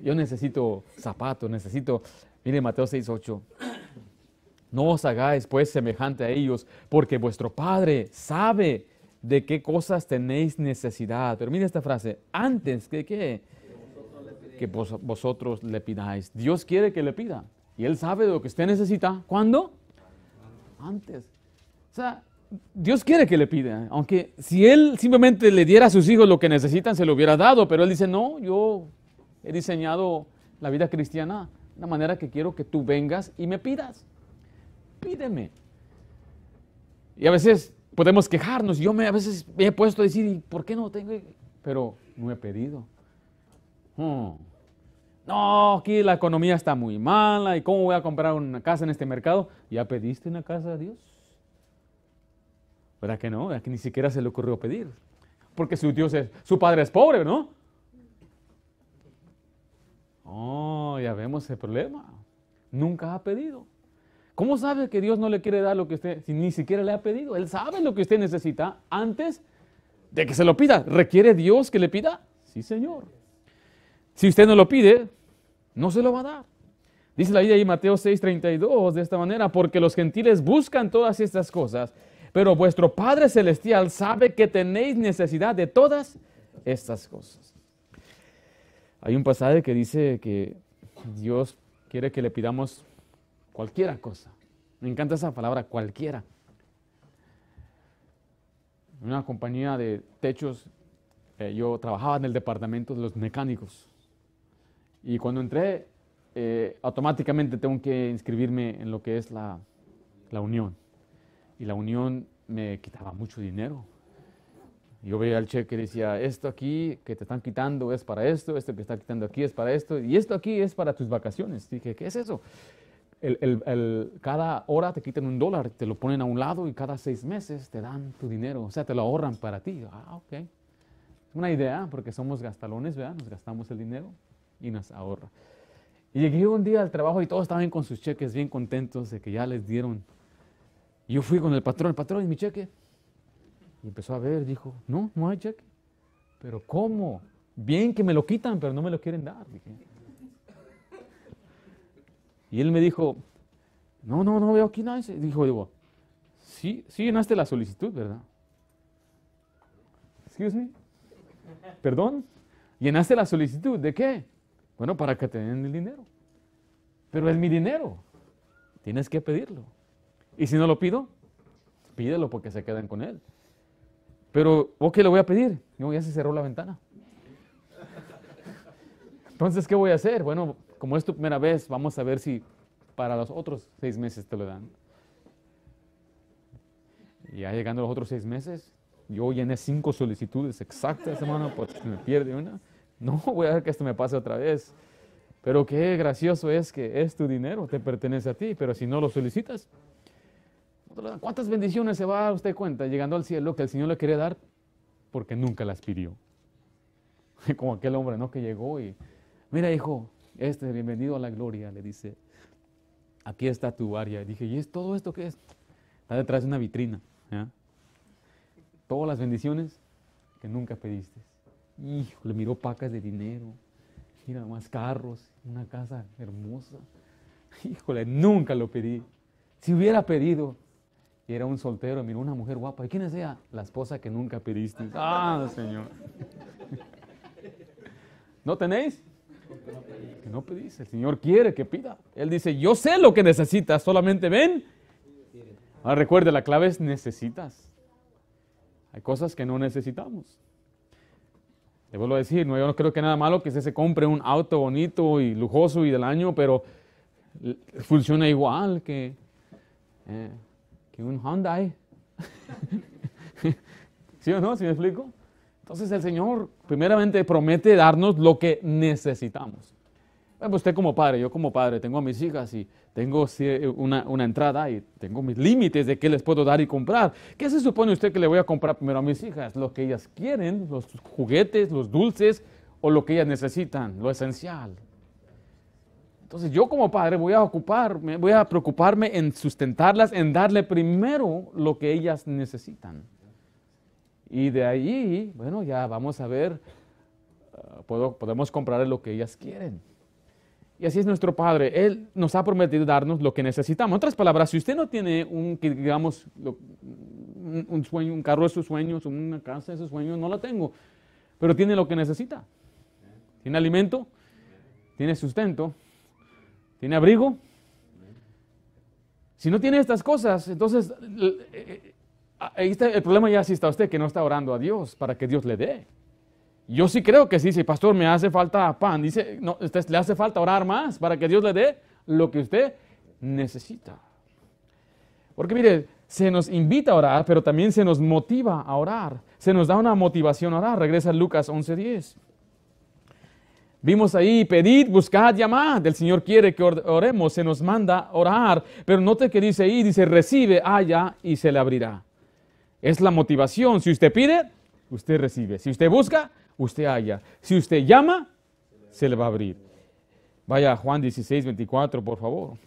yo necesito zapatos, necesito, mire Mateo 6, 8. No os hagáis pues semejante a ellos, porque vuestro Padre sabe de qué cosas tenéis necesidad. Pero mire esta frase, antes que qué, que vosotros le pidáis. Dios quiere que le pida. Y Él sabe de lo que usted necesita. ¿Cuándo? Antes. O sea, Dios quiere que le pida. Aunque si Él simplemente le diera a sus hijos lo que necesitan, se lo hubiera dado. Pero Él dice, no, yo he diseñado la vida cristiana de una manera que quiero que tú vengas y me pidas. Pídeme. Y a veces podemos quejarnos. Yo me, a veces me he puesto a decir, ¿y por qué no tengo? Pero no he pedido. Hmm. No, aquí la economía está muy mala. ¿Y cómo voy a comprar una casa en este mercado? ¿Ya pediste una casa a Dios? ¿Verdad que no? Aquí ni siquiera se le ocurrió pedir. Porque su Dios es, su padre es pobre, ¿no? Oh, ya vemos el problema. Nunca ha pedido. ¿Cómo sabe que Dios no le quiere dar lo que usted, ni siquiera le ha pedido? Él sabe lo que usted necesita antes de que se lo pida. ¿Requiere Dios que le pida? Sí, Señor. Si usted no lo pide, no se lo va a dar. Dice la Biblia ahí Mateo 6:32 de esta manera, porque los gentiles buscan todas estas cosas, pero vuestro Padre Celestial sabe que tenéis necesidad de todas estas cosas. Hay un pasaje que dice que Dios quiere que le pidamos Cualquiera cosa. Me encanta esa palabra, cualquiera. En una compañía de techos, eh, yo trabajaba en el departamento de los mecánicos. Y cuando entré, eh, automáticamente tengo que inscribirme en lo que es la, la unión. Y la unión me quitaba mucho dinero. Yo veía el cheque y decía, esto aquí que te están quitando es para esto, esto que está quitando aquí es para esto, y esto aquí es para tus vacaciones. Dije, ¿qué es eso? El, cada hora te quitan un dólar, te lo ponen a un lado y cada seis meses te dan tu dinero, o sea, te lo ahorran para ti. Ah, ok. Es una idea, porque somos gastalones, ¿verdad? Nos gastamos el dinero y nos ahorra. Y llegué un día al trabajo y todos estaban con sus cheques bien contentos de que ya les dieron. Yo fui con el patrón, el patrón, ¿y mi cheque? Y empezó a ver, dijo, no, no hay cheque. Pero ¿cómo? Bien que me lo quitan, pero no me lo quieren dar. Dije, y él me dijo, no, no, no veo aquí nada. Dijo, digo, sí, sí llenaste la solicitud, ¿verdad? Excuse me. ¿Perdón? Llenaste la solicitud. ¿De qué? Bueno, para que te den el dinero. Pero es mi dinero. Tienes que pedirlo. Y si no lo pido, pídelo porque se quedan con él. Pero, ¿o le voy a pedir? No, ya se cerró la ventana. (laughs) Entonces, ¿qué voy a hacer? Bueno, como es tu primera vez, vamos a ver si para los otros seis meses te lo dan. Y ya llegando los otros seis meses, yo llené cinco solicitudes exactas, hermano, pues me pierde una. No voy a ver que esto me pase otra vez. Pero qué gracioso es que es tu dinero, te pertenece a ti, pero si no lo solicitas, ¿cuántas bendiciones se va a usted cuenta llegando al cielo que el Señor le quiere dar porque nunca las pidió? (laughs) Como aquel hombre, ¿no? Que llegó y, mira hijo, este, bienvenido a la gloria, le dice, aquí está tu área. Y dije, ¿y es todo esto qué es? Está detrás de una vitrina. Todas las bendiciones que nunca pediste. Hijo, le miró pacas de dinero, mira más carros, una casa hermosa. Híjole, nunca lo pedí. Si hubiera pedido, y era un soltero, miró una mujer guapa. ¿Y quién es ella? La esposa que nunca pediste. Ah, Señor. (laughs) ¿No tenéis? Que no pedís. El Señor quiere que pida. Él dice, yo sé lo que necesitas, solamente ven. Ahora recuerde, la clave es necesitas. Hay cosas que no necesitamos. Le vuelvo a decir, no, yo no creo que nada malo que se, se compre un auto bonito y lujoso y del año, pero funciona igual que, eh, que un Hyundai. (laughs) ¿Sí o no? ¿Sí me explico? Entonces el Señor primeramente promete darnos lo que necesitamos. Pues usted como padre, yo como padre, tengo a mis hijas y tengo una, una, entrada y tengo mis límites de qué les puedo dar y comprar. ¿Qué se supone usted que le voy a comprar primero a mis hijas? Lo que ellas quieren, los juguetes, los dulces o lo que ellas necesitan, lo esencial. Entonces yo como padre voy a ocuparme, voy a preocuparme en sustentarlas, en darle primero lo que ellas necesitan. Y de ahí, bueno, ya vamos a ver, ah, podemos comprarle lo que ellas quieren. Y así es nuestro Padre. Él nos ha prometido darnos lo que necesitamos. En otras palabras, si usted no tiene un, digamos, un sueño, un carro de sus sueños, una casa de sus sueños, no lo tengo. Pero tiene lo que necesita. Tiene alimento, tiene sustento, tiene abrigo. Si no tiene estas cosas, entonces ahí está, el problema ya sí está usted que no está orando a Dios para que Dios le dé. Yo sí creo que sí, sí, pastor, me hace falta pan. Dice, no, le hace falta orar más para que Dios le dé lo que usted necesita. Porque mire, se nos invita a orar, pero también se nos motiva a orar. Se nos da una motivación a orar. Regresa Lucas 11:10. Vimos ahí, pedid, buscad, llamad. El Señor quiere que oremos, se nos manda orar. Pero note que dice ahí, dice, recibe, haya y se le abrirá. Es la motivación. Si usted pide, usted recibe. Si usted busca, usted haya. Si usted llama, se le va a abrir. Vaya a Juan 16, 24, por favor.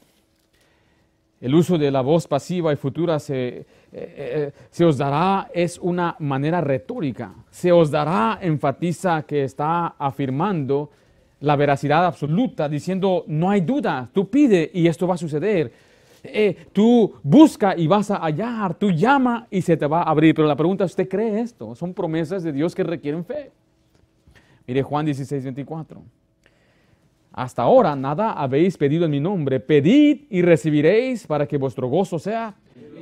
El uso de la voz pasiva y futura se, eh, eh, se, os dará, es una manera retórica. Se os dará, enfatiza que está afirmando la veracidad absoluta, diciendo, no hay duda, tú pide y esto va a suceder. Eh, tú busca y vas a hallar, tú llama y se te va a abrir. Pero la pregunta, ¿usted cree esto? Son promesas de Dios que requieren fe. Mire Juan 16, 24. Hasta ahora nada habéis pedido en mi nombre. Pedid y recibiréis para que vuestro gozo sea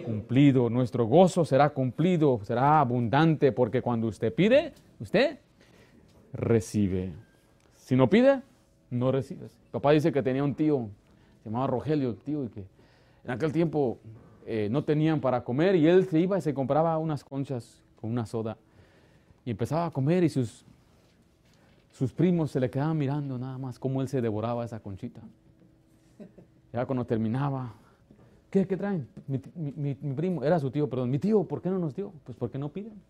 cumplido. Nuestro gozo será cumplido, será abundante, porque cuando usted pide, usted recibe. Si no pide, no recibes. Papá dice que tenía un tío, se llamaba Rogelio, tío, y que en aquel tiempo eh, no tenían para comer y él se iba y se compraba unas conchas con una soda. Y empezaba a comer y sus sus primos se le quedaban mirando nada más cómo él se devoraba esa conchita. Ya cuando terminaba, ¿qué, qué traen? Mi, primo, era su tío, perdón, mi tío, ¿por qué no nos dio? Pues porque no piden.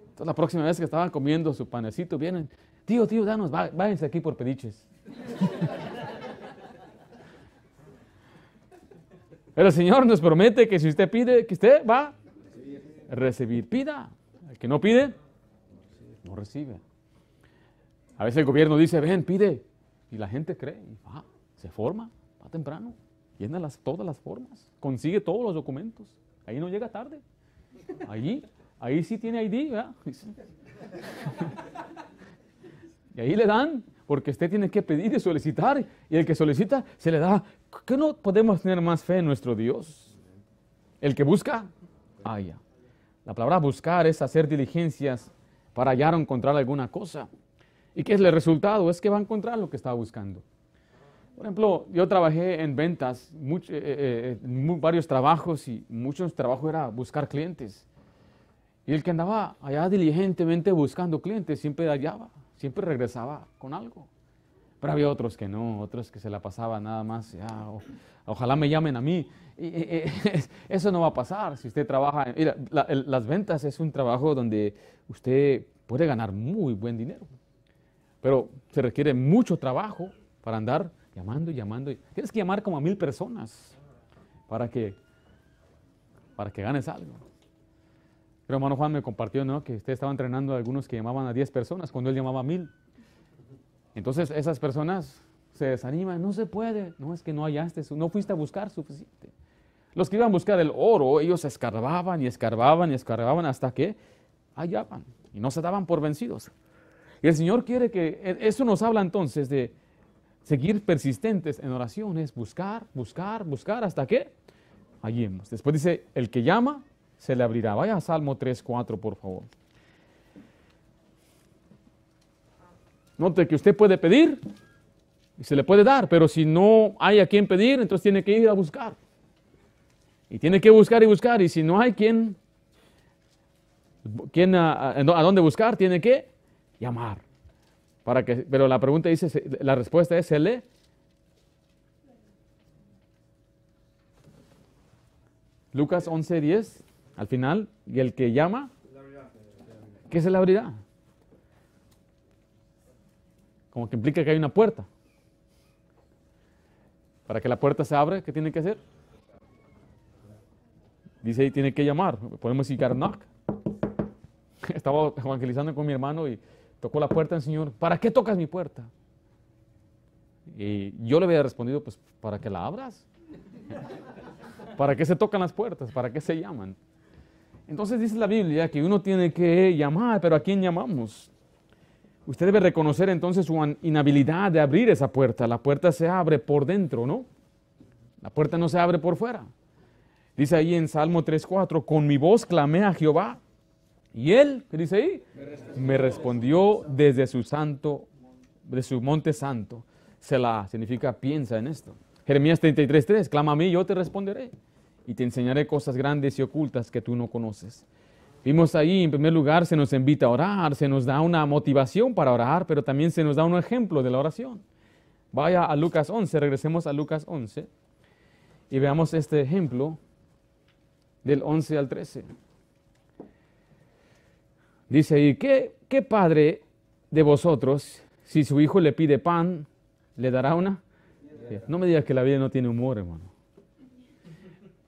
Entonces la próxima vez que estaban comiendo su panecito, vienen, tío, tío, danos, váyanse aquí por pediches. El Señor nos promete que si usted pide, que usted va a recibir. Pida. El que no pide, no recibe. A veces el gobierno dice, ven, pide, y la gente cree, y va, se forma, va temprano, llena todas las formas, consigue todos los documentos, ahí no llega tarde. Allí, ahí sí tiene ID, ¿verdad? (laughs) y ahí le dan, porque usted tiene que pedir y solicitar, y el que solicita se le da. ¿Qué no podemos tener más fe en nuestro Dios? El que busca, haya. La palabra buscar es hacer diligencias para hallar o encontrar alguna cosa. ¿Y qué es el resultado? Es que va a encontrar lo que estaba buscando. Por ejemplo, yo trabajé en ventas, eh, eh, eh, varios trabajos y muchos trabajos era buscar clientes. Y el que andaba allá diligentemente buscando clientes siempre hallaba, siempre regresaba con algo. Pero había otros que no, otros que se la pasaban nada más, ojalá me llamen a mí. (laughs) eso no va a pasar si usted trabaja. Las ventas es un trabajo donde usted puede ganar muy buen dinero, pero se requiere mucho trabajo para andar llamando y llamando. Tienes que llamar como a mil personas para que, para que ganes algo. Pero hermano Juan me compartió ¿no? que usted estaba entrenando a algunos que llamaban a 10 personas cuando él llamaba a mil. Entonces esas personas se desaniman, no se puede, no es que no hallaste, no fuiste a buscar suficiente. Los que iban a buscar el oro, ellos escarbaban y escarbaban y escarbaban hasta que hallaban y no se daban por vencidos. Y el Señor quiere que, e, eso nos habla entonces de seguir persistentes en oraciones, buscar, buscar, buscar hasta que hallemos. Después dice, el que llama, se le abrirá. Vaya a Salmo 3, 4, por favor. Note que usted puede pedir y se le puede dar, pero si no hay a quien pedir, entonces tiene que ir a buscar. Y tiene que buscar y buscar, y si no hay quien, quien a, dónde buscar, tiene que llamar. Para que, pero la pregunta dice, la respuesta es, se le Lucas 11, 10, al final, y el que llama, ¿qué se le abrirá? Como que implica que hay una puerta. Para que la puerta se abra, ¿qué tiene que hacer? Dice ahí, tiene que llamar. Podemos decir, knock. (laughs) Estaba evangelizando con mi hermano y tocó la puerta del Señor. ¿Para qué tocas mi puerta? Y yo le había respondido, pues, para que la abras. (laughs) ¿Para qué se tocan las puertas? ¿Para qué se llaman? Entonces dice la Biblia que uno tiene que llamar, pero ¿a quién llamamos? Usted debe reconocer entonces su inhabilidad de abrir esa puerta. La puerta se abre por dentro, ¿no? La puerta no se abre por fuera. Dice ahí en Salmo 3.4, con mi voz clamé a Jehová. Y él, ¿qué dice ahí? Me respondió desde su santo, de su monte santo. Se la significa piensa en esto. Jeremías 33.3, clama a mí, yo te responderé. Y te enseñaré cosas grandes y ocultas que tú no conoces. Vimos ahí, en primer lugar, se nos invita a orar, se nos da una motivación para orar, pero también se nos da un ejemplo de la oración. Vaya a Lucas 11, regresemos a Lucas 11 y veamos este ejemplo del 11 al 13. Dice ahí, ¿qué, ¿qué padre de vosotros, si su hijo le pide pan, le dará una? No me digas que la vida no tiene humor, hermano.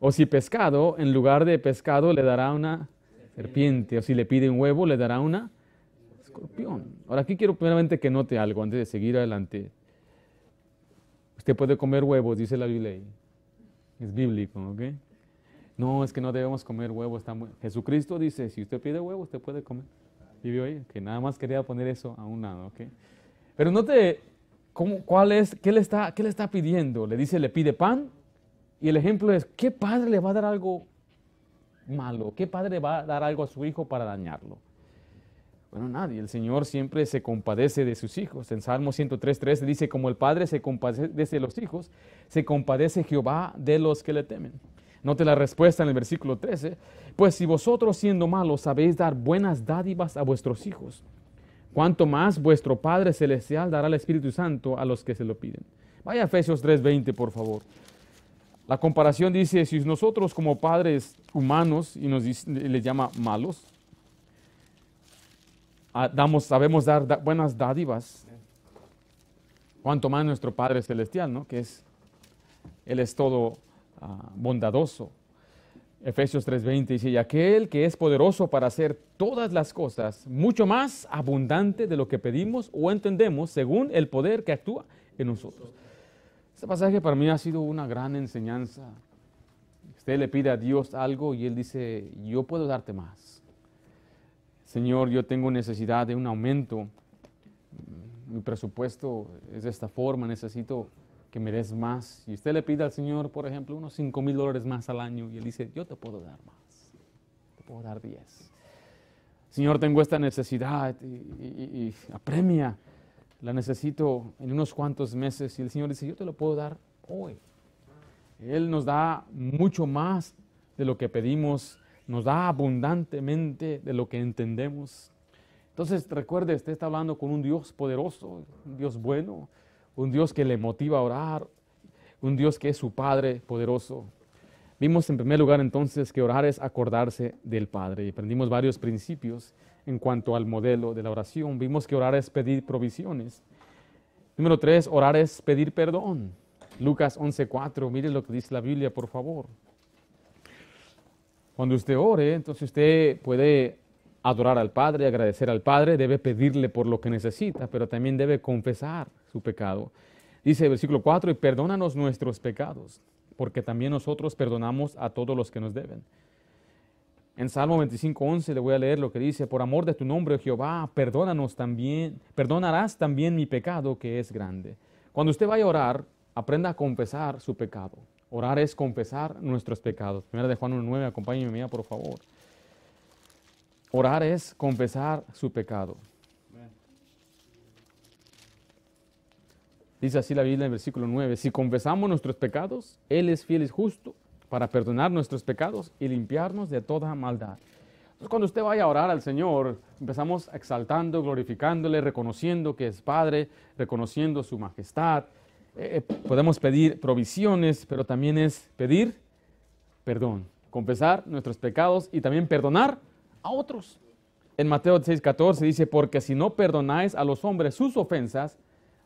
O si pescado, en lugar de pescado, le dará una serpiente, o si le pide un huevo, le dará una escorpión. Ahora aquí quiero primeramente que note algo antes de seguir adelante. Usted puede comer huevos, dice la Biblia. Es bíblico, ¿ok? No, es que no debemos comer huevos. Jesucristo dice, si usted pide huevo, usted puede comer. Vivió ahí, que nada más quería poner eso a un lado, ¿ok? Pero note cómo, cuál es, qué le, está, qué le está pidiendo. Le dice, le pide pan. Y el ejemplo es, ¿qué padre le va a dar algo malo? ¿Qué padre va a dar algo a su hijo para dañarlo? Bueno, nadie. El Señor siempre se compadece de sus hijos. En Salmo 103.3 dice, como el Padre se compadece de los hijos, se compadece Jehová de los que le temen. Note la respuesta en el versículo 13. Pues si vosotros siendo malos sabéis dar buenas dádivas a vuestros hijos, cuanto más vuestro Padre Celestial dará el Espíritu Santo a los que se lo piden. Vaya a Efesios 3.20, por favor. La comparación dice, si nosotros como padres humanos, y nos les llama malos, ah, damos, sabemos dar buenas dádivas, cuanto más nuestro Padre Celestial, ¿no? que es, Él es todo ah, bondadoso. Efesios 3:20 dice, y aquel que es poderoso para hacer todas las cosas, mucho más abundante de lo que pedimos o entendemos, según el poder que actúa en nosotros. Este pasaje para mí ha sido una gran enseñanza. Usted le pide a Dios algo y Él dice, yo puedo darte más. Señor, yo tengo necesidad de un aumento, mi presupuesto es de esta forma, necesito que me des más. Y usted le pide al Señor, por ejemplo, unos 5 mil dólares más al año y Él dice, yo te puedo dar más, te puedo dar 10. Señor, tengo esta necesidad y, apremia, la necesito en unos cuantos meses y el Señor dice, yo te lo puedo dar hoy. Él nos da mucho más de lo que pedimos, nos da abundantemente de lo que entendemos. Entonces, recuerde, usted está hablando con un Dios poderoso, un Dios bueno, un Dios que le motiva a orar, un Dios que es su Padre poderoso. Vimos en primer lugar entonces que orar es acordarse del Padre y aprendimos varios principios en cuanto al modelo de la oración. Vimos que orar es pedir provisiones. Número tres, orar es pedir perdón. Lucas 11:4, mire lo que dice la Biblia, por favor. Cuando usted ore, entonces usted puede adorar al Padre, agradecer al Padre, debe pedirle por lo que necesita, pero también debe confesar su pecado. Dice el versículo 4, y perdónanos nuestros pecados, porque también nosotros perdonamos a todos los que nos deben. En Salmo 25:11 le voy a leer lo que dice, por amor de tu nombre, Jehová, perdónanos también, perdonarás también mi pecado que es grande. Cuando usted vaya a orar, aprenda a confesar su pecado. Orar es confesar nuestros pecados. Primera de Juan 1.9, acompáñenme por favor. Orar es confesar su pecado. Dice así la Biblia en versículo 9, si confesamos nuestros pecados, Él es fiel y justo para perdonar nuestros pecados y limpiarnos de toda maldad. Entonces cuando usted vaya a orar al Señor, empezamos exaltando, glorificándole, reconociendo que es Padre, reconociendo su majestad, eh, eh, podemos pedir provisiones, pero también es pedir perdón, confesar nuestros pecados y también perdonar a otros. En Mateo 6:14 dice, porque si no perdonáis a los hombres sus ofensas,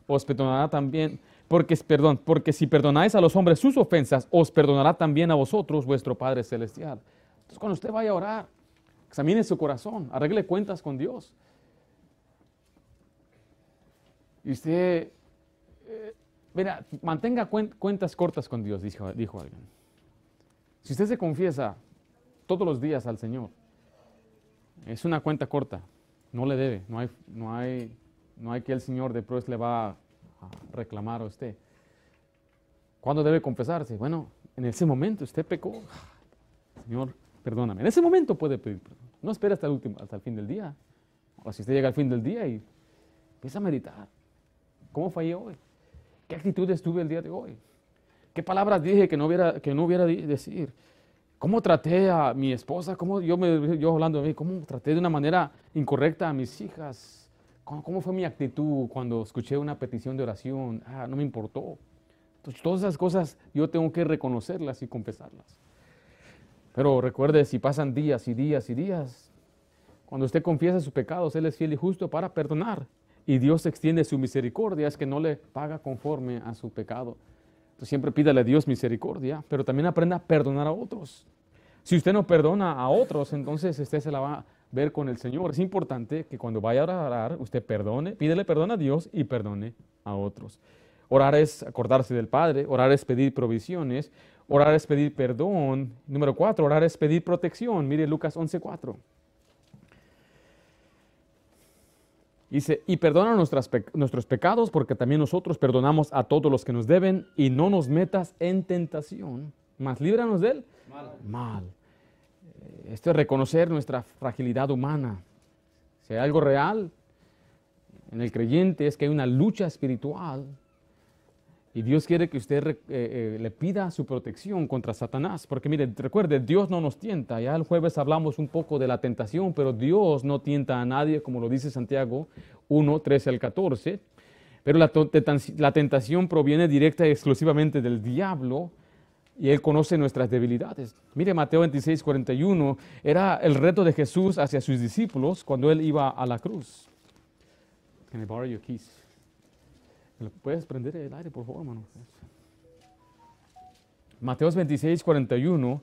os perdonará también, porque, perdón, porque si perdonáis a los hombres sus ofensas, os perdonará también a vosotros vuestro Padre Celestial. Entonces cuando usted vaya a orar, examine su corazón, arregle cuentas con Dios. Y usted eh, Mira, mantenga cuentas cortas con Dios, dijo, dijo alguien. Si usted se confiesa todos los días al Señor, es una cuenta corta, no le debe, no hay, no hay, no hay que el Señor después le va a reclamar a usted. ¿Cuándo debe confesarse? Bueno, en ese momento usted pecó. (sighs) Señor, perdóname. En ese momento puede pedir. No espera hasta el, último, hasta el fin del día. O si usted llega al fin del día y empieza a meditar. ¿Cómo fallé hoy? ¿Qué actitudes tuve el día de hoy? ¿Qué palabras dije que no hubiera, que no hubiera decir? ¿Cómo traté a mi esposa? ¿Cómo yo, me, yo hablando de mí, cómo traté de una manera incorrecta a mis hijas? ¿Cómo, fue mi actitud cuando escuché una petición de oración? Ah, no me importó. Entonces, todas esas cosas yo tengo que reconocerlas y confesarlas. Pero recuerde, si pasan días y días y días, cuando usted confiesa sus pecados, Él es fiel y justo para perdonar y Dios extiende su misericordia, es que no le paga conforme a su pecado. Entonces siempre pídale a Dios misericordia, pero también aprenda a perdonar a otros. Si usted no perdona a otros, entonces usted se la va ver con el Señor. Es importante que cuando vaya a orar, usted perdone, pídele perdón a Dios y perdone a otros. Orar es acordarse del Padre, orar es pedir provisiones, orar es pedir perdón. Número cuatro, orar es pedir protección. Mire Lucas 11.4. Dice, y perdona nuestros pecados porque también nosotros perdonamos a todos los que nos deben y no nos metas en tentación, más líbranos de él. Mal. Mal. Eh, esto es reconocer nuestra fragilidad humana. Si hay algo real en el creyente es que hay una lucha espiritual y Dios quiere que usted eh, eh, le pida su protección contra Satanás. Porque mire, recuerde, Dios no nos tienta. Ya el jueves hablamos un poco de la tentación, pero Dios no tienta a nadie, como lo dice Santiago 1, 13 al 14. Pero la, la tentación proviene directa y exclusivamente del diablo y Él conoce nuestras debilidades. Mire Mateo 26, 41, era el reto de Jesús hacia sus discípulos cuando Él iba a la cruz. Can I borrow your keys? puedes prender el aire, por favor, hermano? Mateos 26, 41.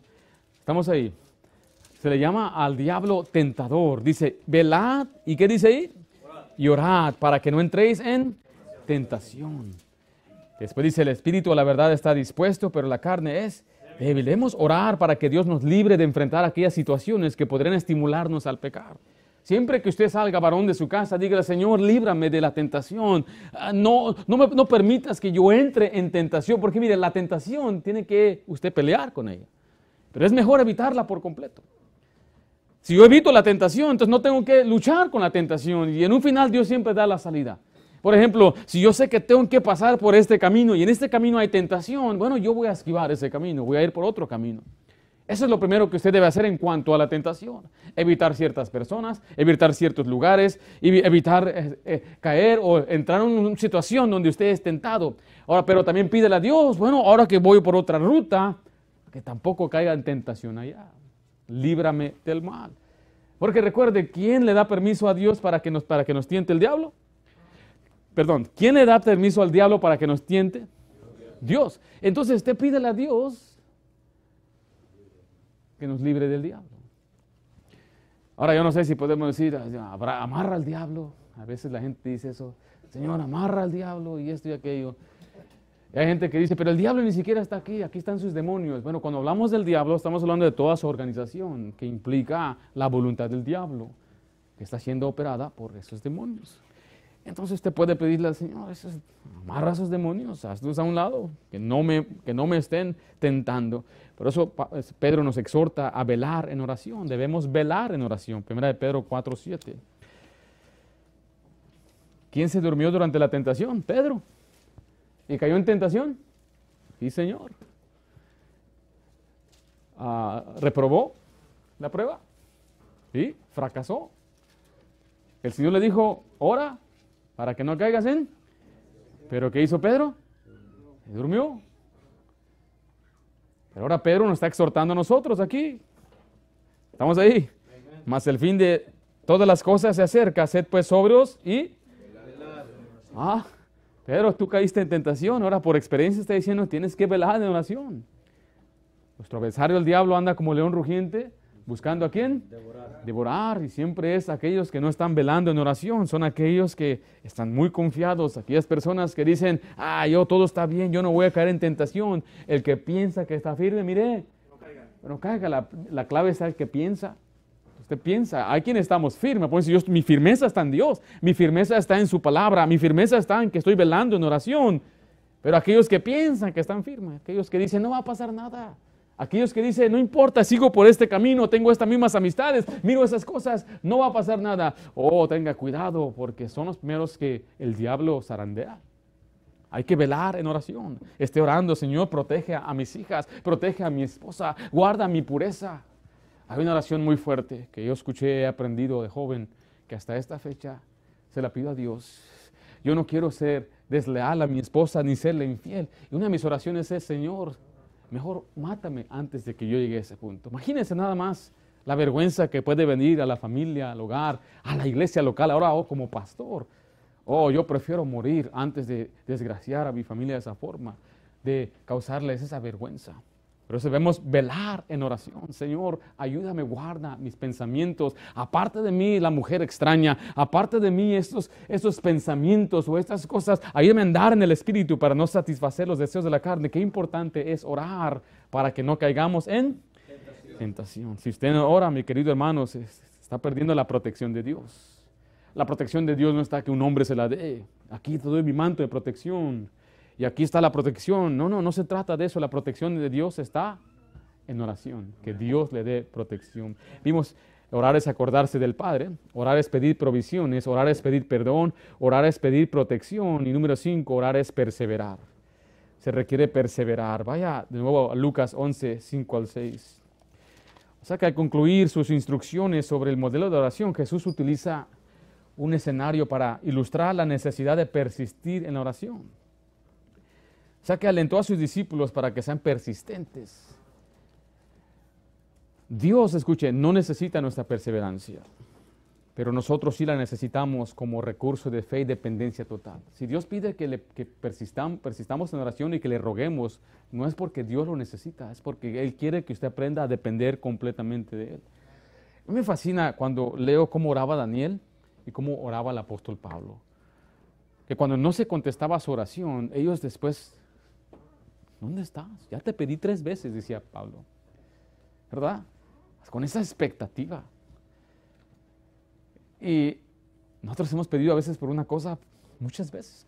Estamos ahí. Se le llama al diablo tentador. Dice, velad. ¿Y qué dice ahí? Y orad para que no entréis en tentación. Después dice, el espíritu la verdad está dispuesto, pero la carne es débil. Debemos orar para que Dios nos libre de enfrentar aquellas situaciones que podrían estimularnos al pecar. Siempre que usted salga varón de su casa, dígale, Señor, líbrame de la tentación. Ah, no, no, me, no permitas que yo entre en tentación, porque mire, la tentación tiene que usted pelear con ella. Pero es mejor evitarla por completo. Si yo evito la tentación, entonces no tengo que luchar con la tentación. Y en un final Dios siempre da la salida. Por ejemplo, si yo sé que tengo que pasar por este camino y en este camino hay tentación, bueno, yo voy a esquivar ese camino, voy a ir por otro camino. Eso es lo primero que usted debe hacer en cuanto a la tentación. Evitar ciertas personas, evitar ciertos lugares, evitar eh, eh, caer o entrar en una situación donde usted es tentado. Ahora, pero también pídele a Dios, bueno, ahora que voy por otra ruta, que tampoco caiga en tentación allá. Líbrame del mal. Porque recuerde, ¿quién le da permiso a Dios para que nos, para que nos tiente el diablo? Perdón, ¿quién le da permiso al diablo para que nos tiente? Dios. Entonces usted pídele a Dios que nos libre del diablo. Ahora yo no sé si podemos decir, amarra al diablo. A veces la gente dice eso, Señor, amarra al diablo y esto y aquello. Y hay gente que dice, pero el diablo ni siquiera está aquí, aquí están sus demonios. Bueno, cuando hablamos del diablo, estamos hablando de toda su organización, que implica la voluntad del diablo, que está siendo operada por esos demonios. Entonces usted puede pedirle al Señor, amarra a esos demonios, hazlos a un lado, que no, me, que no me estén tentando. Por eso Pedro nos exhorta a velar en oración. Debemos velar en oración. Primera de Pedro 4, 7. ¿Quién se durmió durante la tentación? Pedro. ¿Y cayó en tentación? Sí, Señor. Ah, ¿Reprobó la prueba? Sí, fracasó. El Señor le dijo, ora para que no caigas en. ¿Pero qué hizo Pedro? durmió. Pero ahora Pedro nos está exhortando a nosotros aquí. Estamos ahí. Más el fin de todas las cosas se acerca. Sed pues sobrios y... Ah, Pedro, tú caíste en tentación. Ahora por experiencia está diciendo, tienes que velar en oración. Nuestro adversario el diablo anda como león rugiente ¿Buscando a quién? Devorar. Devorar. Y siempre es aquellos que no están velando en oración. Son aquellos que están muy confiados. Aquellas personas que dicen, ah, yo todo está bien, yo no voy a caer en tentación. El que piensa que está firme, mire. No caiga. No caiga. La, la clave es el que piensa. Usted piensa, hay quien estamos firmes. Pues yo, mi firmeza está en Dios. Mi firmeza está en su palabra. Mi firmeza está en que estoy velando en oración. Pero aquellos que piensan que están firmes, aquellos que dicen, no va a pasar nada. Aquellos que dicen, no importa, sigo por este camino, tengo estas mismas amistades, miro esas cosas, no va a pasar nada. Oh, tenga cuidado, porque son los primeros que el diablo zarandea. Hay que velar en oración. Esté orando, Señor, protege a mis hijas, protege a mi esposa, guarda mi pureza. Hay una oración muy fuerte que yo escuché, he aprendido de joven, que hasta esta fecha se la pido a Dios. Yo no quiero ser desleal a mi esposa ni serle infiel. Y una de mis oraciones es, Señor, mejor mátame antes de que yo llegue a ese punto. Imagínense nada más la vergüenza que puede venir a la familia, al hogar, a la iglesia local, ahora oh, como pastor. Oh, yo prefiero morir antes de desgraciar a mi familia de esa forma, de causarles esa vergüenza. Pero debemos velar en oración. Señor, ayúdame, guarda mis pensamientos. Aparte de mí, la mujer extraña. Aparte de mí, estos, estos pensamientos o estas cosas. Ayúdame a andar en el Espíritu para no satisfacer los deseos de la carne. Qué importante es orar para que no caigamos en tentación. Si usted no ora, mi querido hermano, se está perdiendo la protección de Dios. La protección de Dios no está que un hombre se la dé. Aquí te doy mi manto de protección y aquí está la protección. No, no, no se trata de eso. La protección de Dios está en oración, que Dios le dé protección. Vimos, orar es acordarse del Padre, orar es pedir provisiones, orar es pedir perdón, orar es pedir protección y número cinco, orar es perseverar. Se requiere perseverar. Vaya de nuevo a Lucas 11, 5 al 6. O sea que al concluir sus instrucciones sobre el modelo de oración, Jesús utiliza un escenario para ilustrar la necesidad de persistir en la oración. O sea que alentó a sus discípulos para que sean persistentes. Dios, escuche, no necesita nuestra perseverancia, pero nosotros sí la necesitamos como recurso de fe y dependencia total. Si Dios pide que, persistamos en oración y que le roguemos, no es porque Dios lo necesita, es porque Él quiere que usted aprenda a depender completamente de Él. Me fascina cuando leo cómo oraba Daniel y cómo oraba el apóstol Pablo. Que cuando no se contestaba su oración, ellos después ¿Dónde estás? Ya te pedí tres veces, decía Pablo. ¿Verdad? Con esa expectativa. Y nosotros hemos pedido a veces por una cosa muchas veces,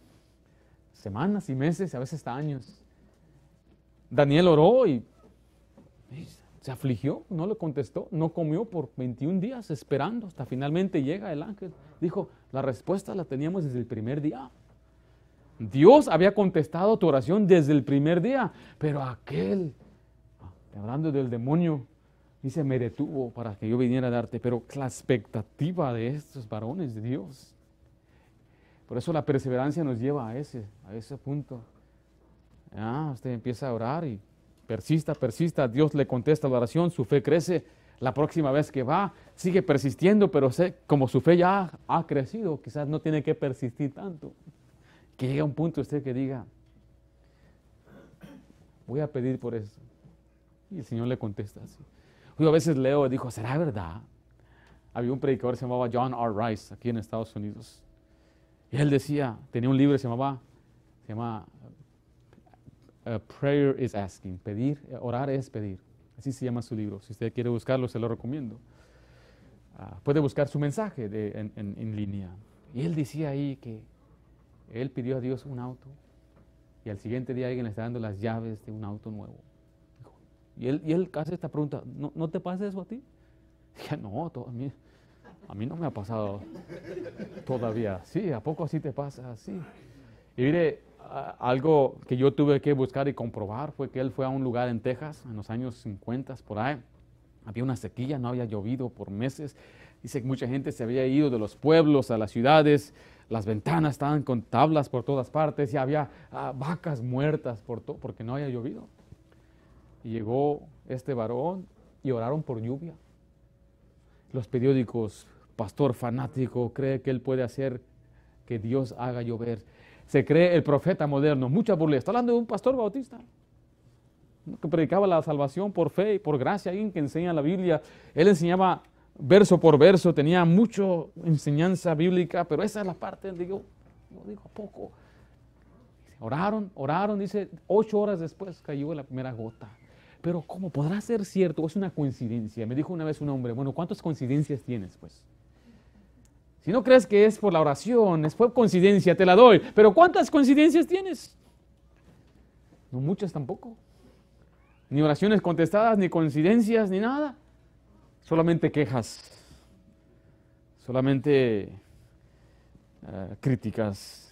semanas y meses, a veces hasta años. Daniel oró y se afligió, no le contestó, no comió por 21 días esperando, hasta finalmente llega el ángel. Dijo, la respuesta la teníamos desde el primer día. Dios había contestado tu oración desde el primer día, pero aquel, hablando del demonio, dice, me detuvo para que yo viniera a darte, pero la expectativa de estos varones de Dios. Por eso la perseverancia nos lleva a ese, a ese punto. Ah, usted empieza a orar y persista, persista, Dios le contesta la oración, su fe crece. La próxima vez que va, sigue persistiendo, pero sé, como su fe ya ha crecido, quizás no tiene que persistir tanto. Que llegue un punto usted que diga, voy a pedir por eso. Y el Señor le contesta así. Yo a veces leo y digo, ¿será verdad? Había un predicador que se llamaba John R. Rice aquí en Estados Unidos. Y él decía, tenía un libro que se llamaba, se llama uh, Prayer is Asking. Pedir, orar es pedir. Así se llama su libro. Si usted quiere buscarlo, se lo recomiendo. Uh, puede buscar su mensaje en, en, en línea. Y él decía ahí que él pidió a Dios un auto y al siguiente día alguien le está dando las llaves de un auto nuevo. Y él, y él hace esta pregunta, ¿no, ¿no te pasa eso a ti? Dije, no, todo, a, mí, a mí no me ha pasado todavía. Sí, ¿a poco así te pasa? Sí. Y mire, algo que yo tuve que buscar y comprobar fue que él fue a un lugar en Texas en los años 50, por ahí. Había una sequía, no había llovido por meses. Dice que mucha gente se había ido de los pueblos a las ciudades las ventanas estaban con tablas por todas partes y había ah, vacas muertas por porque no había llovido. Y llegó este varón y oraron por lluvia. Los periódicos, pastor fanático, cree que él puede hacer que Dios haga llover. Se cree el profeta moderno, mucha burla. Está hablando de un pastor bautista que predicaba la salvación por fe y por gracia, alguien que enseña la Biblia. Él enseñaba verso por verso, tenía mucho enseñanza bíblica, pero esa es la parte, digo, yo digo, poco. Oraron, oraron, dice, ocho horas después cayó la primera gota. Pero ¿cómo podrá ser cierto? Es una coincidencia. Me dijo una vez un hombre, bueno, ¿cuántas coincidencias tienes? Pues, si no crees que es por la oración, es por coincidencia, te la doy. Pero ¿cuántas coincidencias tienes? No muchas tampoco. Ni oraciones contestadas, ni coincidencias, ni nada solamente quejas, solamente uh, críticas.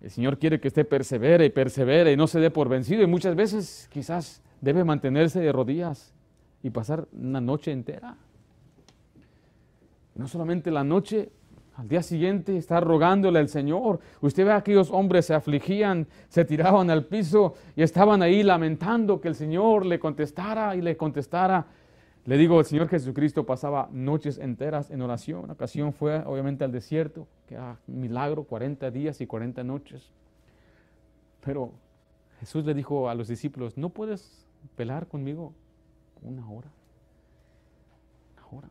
El Señor quiere que usted persevere y persevere y no se dé por vencido y muchas veces quizás debe mantenerse de rodillas y pasar una noche entera. No solamente la noche, al día siguiente estar rogándole al Señor. Usted ve a aquellos hombres se afligían, se tiraban al piso y estaban ahí lamentando que el Señor le contestara y le contestara le digo, el Señor Jesucristo pasaba noches enteras en oración. Una ocasión fue obviamente al desierto, que era un milagro, 40 días y 40 noches. Pero Jesús le dijo a los discípulos, ¿no puedes pelar conmigo una hora? Una hora.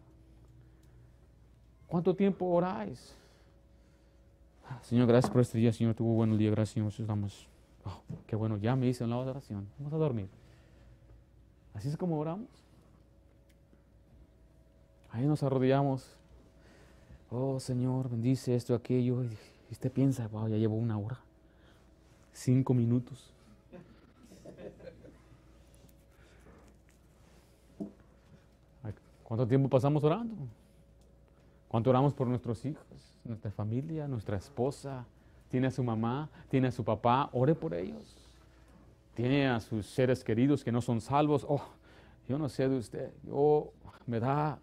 ¿Cuánto tiempo oráis? Ah, Señor, gracias por este día. Señor, tuvo buen día. Gracias, Señor. Estamos. Oh, qué bueno, ya me hice en la oración. Vamos a dormir. Así es como oramos. Ahí nos arrodillamos. Oh Señor, bendice esto, aquello. Y usted piensa, wow, ya llevo una hora. Cinco minutos. ¿Cuánto tiempo pasamos orando? ¿Cuánto oramos por nuestros hijos, nuestra familia, nuestra esposa? ¿Tiene a su mamá? ¿Tiene a su papá? Ore por ellos. ¿Tiene a sus seres queridos que no son salvos? Oh, yo no sé de usted. Yo me da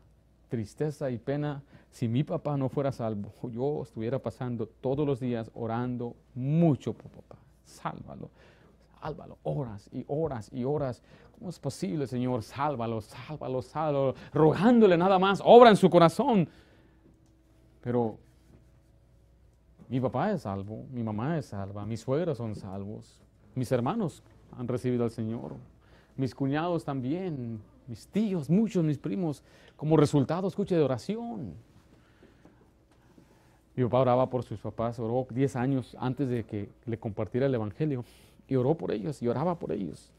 tristeza y pena si mi papá no fuera salvo. Yo estuviera pasando todos los días orando mucho por papá. Sálvalo, sálvalo, horas y horas y horas. ¿Cómo es posible, Señor? Sálvalo, sálvalo, sálvalo. Rogándole nada más, obra en su corazón. Pero mi papá es salvo, mi mamá es salva, mis suegros son salvos, mis hermanos han recibido al Señor, mis cuñados también, mis tíos, muchos mis primos, como resultado, escuche, de oración. Mi papá oraba por sus papás, oró 10 años antes de que le compartiera el Evangelio y oró por ellos y oraba por ellos.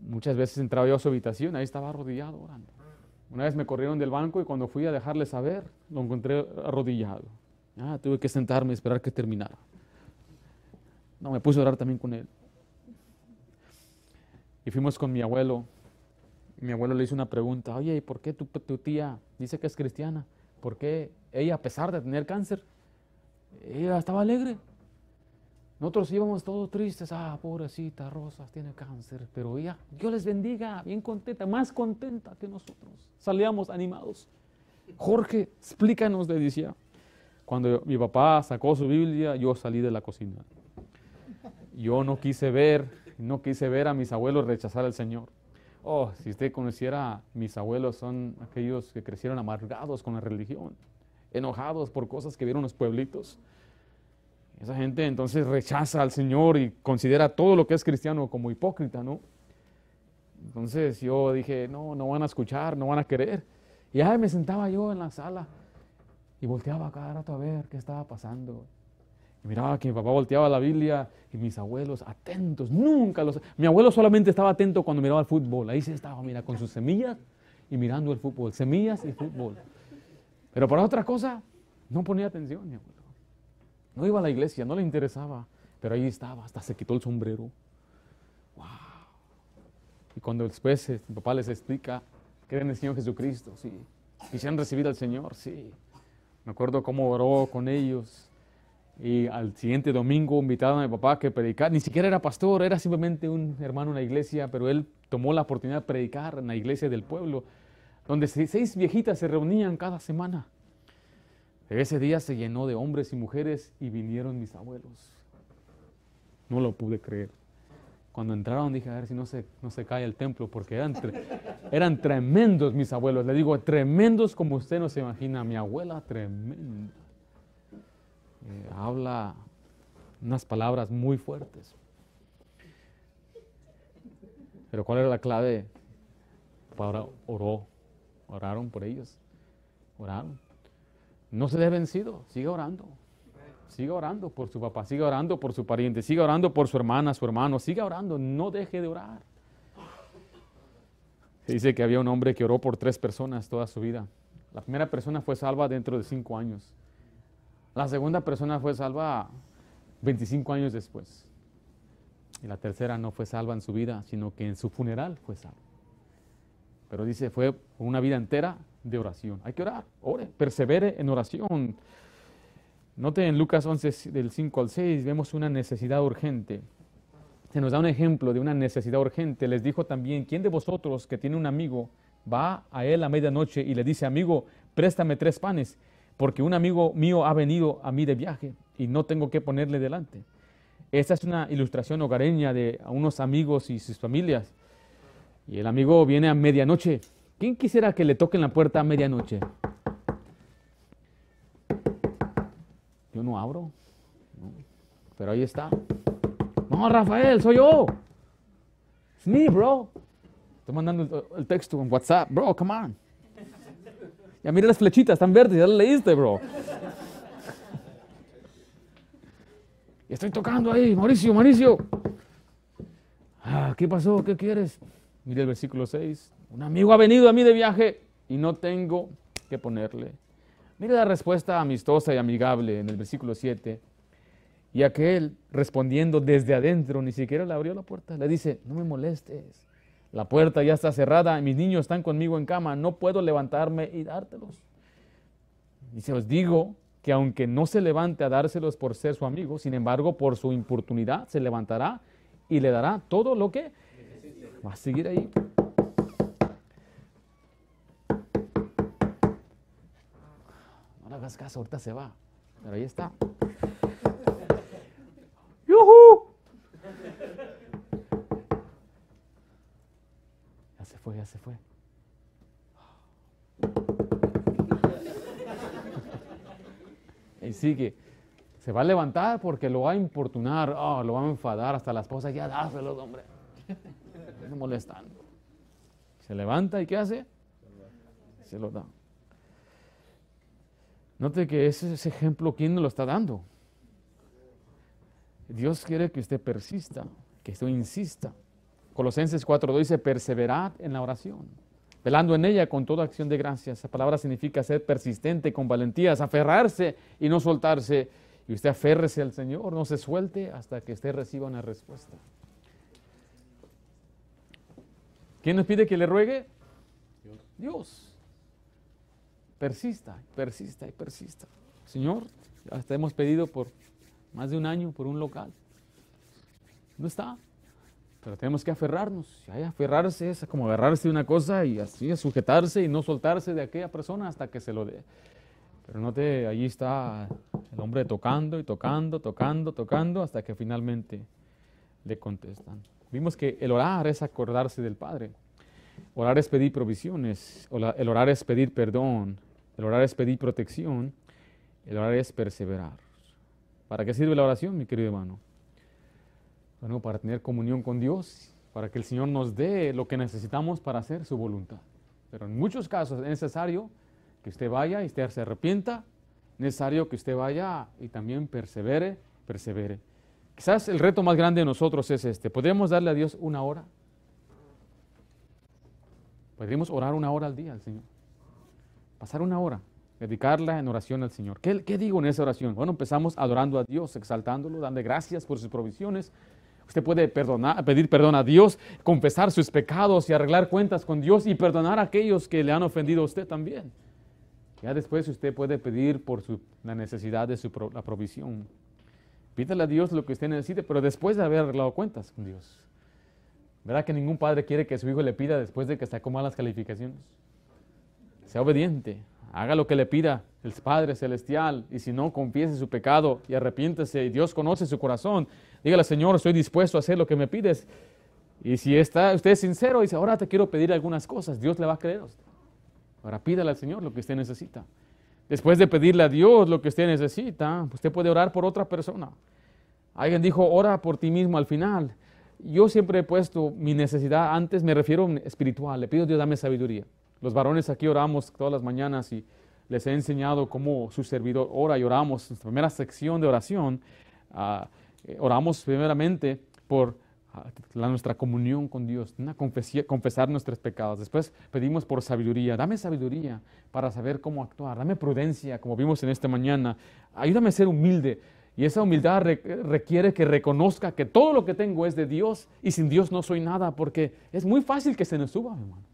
Muchas veces entraba yo a su habitación, ahí estaba arrodillado orando. Una vez me corrieron del banco y cuando fui a dejarle saber, lo encontré arrodillado. Ah, tuve que sentarme y esperar que terminara. No, me puse a orar también con él. Y fuimos con mi abuelo. mi abuelo le hizo una pregunta, oye, ¿y por qué tu, tu tía dice que es cristiana? ¿Por qué ella, a pesar de tener cáncer, ella estaba alegre? Nosotros íbamos todos tristes, ah, pobrecita Rosa, tiene cáncer, pero ella, Dios les bendiga, bien contenta, más contenta que nosotros. Salíamos animados. Jorge, explícanos, le decía. Cuando mi papá sacó su Biblia, yo salí de la cocina. Yo no quise ver, no quise ver a mis abuelos rechazar al Señor. Oh, si usted conociera, mis abuelos son aquellos que crecieron amargados con la religión, enojados por cosas que vieron los pueblitos. Esa gente entonces rechaza al Señor y considera todo lo que es cristiano como hipócrita, ¿no? Entonces yo dije, no, no van a escuchar, no van a querer. Y ya me sentaba yo en la sala y volteaba cada rato a ver qué estaba pasando. Miraba que mi papá volteaba la Biblia y mis abuelos atentos, nunca los... Mi abuelo solamente estaba atento cuando miraba el fútbol. Ahí se estaba, mira, con sus semillas y mirando el fútbol. Semillas y fútbol. Pero para otra cosa, no ponía atención mi abuelo. No iba a la iglesia, no le interesaba, pero ahí estaba, hasta se quitó el sombrero. ¡Wow! Y cuando después eh, mi papá les explica, creen en el Señor Jesucristo, sí. Quisieran recibir al Señor, sí. Me acuerdo cómo oró con ellos. Y al siguiente domingo invitaron a mi papá que predicara. Ni siquiera era pastor, era simplemente un hermano en la iglesia, pero él tomó la oportunidad de predicar en la iglesia del pueblo, donde seis viejitas se reunían cada semana. Ese día se llenó de hombres y mujeres y vinieron mis abuelos. No lo pude creer. Cuando entraron dije, a ver si no se, no se cae el templo, porque eran, (laughs) eran tremendos mis abuelos. Le digo, tremendos como usted no se imagina. Mi abuela, tremenda. Eh, habla unas palabras muy fuertes. Pero ¿cuál era la clave? Para oró. Oraron por ellos. Oraron. No se dé vencido, siga orando. Siga orando por su papá, siga orando por su pariente, siga orando por su hermana, su hermano, siga orando, no deje de orar. Se dice que había un hombre que oró por tres personas toda su vida. La primera persona fue salva dentro de cinco años. La segunda persona fue salva 25 años después. Y la tercera no fue salva en su vida, sino que en su funeral fue salva. Pero dice, fue una vida entera de oración. Hay que orar, ore, persevere en oración. Note en Lucas 11, del 5 al 6, vemos una necesidad urgente. Se nos da un ejemplo de una necesidad urgente. Les dijo también, ¿quién de vosotros que tiene un amigo va a él a medianoche y le dice, amigo, préstame tres panes, porque un amigo mío ha venido a mí de viaje y no tengo que ponerle delante? Esta es una ilustración hogareña de unos amigos y sus familias. Y el amigo viene a medianoche ¿Quién quisiera que le toquen la puerta a medianoche? Yo no abro. Pero ahí está. No, Rafael, soy yo. Es me, bro. Estoy mandando el, texto en WhatsApp. Bro, come on. Ya mira las flechitas, están verdes, ya las leíste, bro. Y estoy tocando ahí, Mauricio, Mauricio. Ah, ¿Qué pasó? ¿Qué quieres? Mire el versículo 6. Un amigo ha venido a mí de viaje y no tengo que ponerle. Mire la respuesta amistosa y amigable en el versículo 7. Y aquel respondiendo desde adentro, ni siquiera le abrió la puerta, le dice, no me molestes, la puerta ya está cerrada, mis niños están conmigo en cama, no puedo levantarme y dártelos. Y se os digo que aunque no se levante a dárselos por ser su amigo, sin embargo, por su importunidad se levantará y le dará todo lo que va a seguir ahí. hagas caso, ahorita se va. Pero ahí está. ¡Yuhu! Ya se fue, ya se fue. Y sigue. Se va a levantar porque lo va a importunar, oh, lo va a enfadar hasta la esposa. Ya dáselo, hombre. No molestando. Se levanta y ¿qué hace? Se lo da. Note que ese, ejemplo, ¿quién lo está dando? Dios quiere que usted persista, que usted insista. Colosenses 4.2 dice, perseverad en la oración. velando en ella con toda acción de gracias. Esa palabra significa ser persistente con valentías, aferrarse y no soltarse. Y usted aférrese al Señor, no se suelte hasta que usted reciba una respuesta. ¿Quién nos pide que le ruegue? Dios. Dios. Persista, persista y persista. Señor, hasta hemos pedido por más de un año por un local. No está. Pero tenemos que aferrarnos. Y aferrarse es como agarrarse de una cosa y así sujetarse y no soltarse de aquella persona hasta que se lo dé. Pero note, allí está el hombre tocando y tocando, tocando, tocando, hasta que finalmente le contestan. Vimos que el orar es acordarse del Padre. Orar es pedir provisiones. El orar es pedir perdón. El orar es pedir protección. El orar es perseverar. ¿Para qué sirve la oración, mi querido hermano? Bueno, para tener comunión con Dios, para que el Señor nos dé lo que necesitamos para hacer su voluntad. Pero en muchos casos es necesario que usted vaya y usted se arrepienta, necesario que usted vaya y también persevere, persevere. Quizás el reto más grande de nosotros es este. ¿Podríamos darle a Dios una hora? Podríamos orar una hora al día al Señor. Pasar una hora, dedicarla en oración al Señor. ¿Qué, ¿Qué, digo en esa oración? Bueno, empezamos adorando a Dios, exaltándolo, dándole gracias por sus provisiones, Usted puede pedir perdón a Dios, confesar sus pecados y arreglar cuentas con Dios y perdonar a aquellos que le han ofendido a usted también. Ya después usted puede pedir por la necesidad de su, la provisión. Pídale a Dios lo que usted necesite, pero después de haber arreglado cuentas con Dios. ¿Verdad que ningún padre quiere que su hijo le pida después de que sacó malas calificaciones? Sea obediente, haga lo que le pida el Padre Celestial y si no, confiese su pecado y arrepiéntese y Dios conoce su corazón. Dígale, Señor, estoy dispuesto a hacer lo que me pides. Y si está usted es sincero dice, ahora te quiero pedir algunas cosas, Dios le va a creer. Ahora pídale al Señor lo que usted necesita. Después de pedirle a Dios lo que usted necesita, usted puede orar por otra persona. Alguien dijo, ora por ti mismo al final. Yo siempre he puesto mi necesidad antes, me refiero espiritual. Le pido a Dios, dame sabiduría. Los varones aquí oramos todas las mañanas y les he enseñado cómo su servidor ora y oramos. La primera sección de oración, uh, oramos primeramente por uh, la, nuestra comunión con Dios, confesar nuestros pecados. Después pedimos por sabiduría. Dame sabiduría para saber cómo actuar. Dame prudencia, como vimos en esta mañana. Ayúdame a ser humilde. Y esa humildad requiere que reconozca que todo lo que tengo es de Dios y sin Dios no soy nada, porque es muy fácil que se nos suba, hermano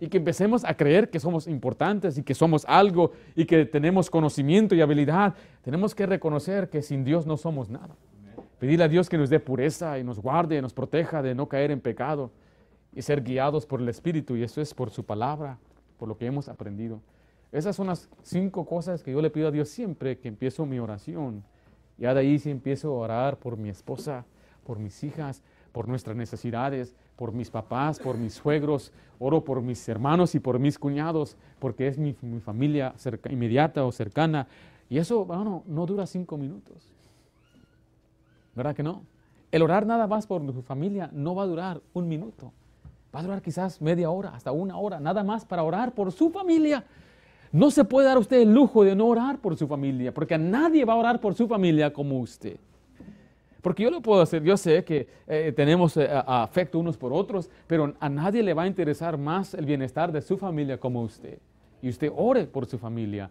y que empecemos a creer que somos importantes y que somos algo y que tenemos conocimiento y habilidad, tenemos que reconocer que sin Dios no somos nada. Pedirle a Dios que nos dé pureza y nos guarde nos proteja de no caer en pecado y ser guiados por el Espíritu y eso es por su palabra, por lo que hemos aprendido. Esas son las cinco cosas que yo le pido a Dios siempre que empiezo mi oración. Ya de ahí sí empiezo a orar por mi esposa, por mis hijas, por nuestras necesidades, por mis papás, por mis suegros, oro por mis hermanos y por mis cuñados, porque es mi, familia inmediata o cercana. Y eso, bueno, no dura cinco minutos. ¿Verdad que no? El orar nada más por su familia no va a durar un minuto. Va a durar quizás media hora, hasta una hora, nada más para orar por su familia. No se puede dar usted el lujo de no orar por su familia, porque nadie va a orar por su familia como usted. Porque yo lo puedo hacer, yo sé que eh, tenemos eh, afecto unos por otros, pero a nadie le va a interesar más el bienestar de su familia como usted. Y usted ore por su familia.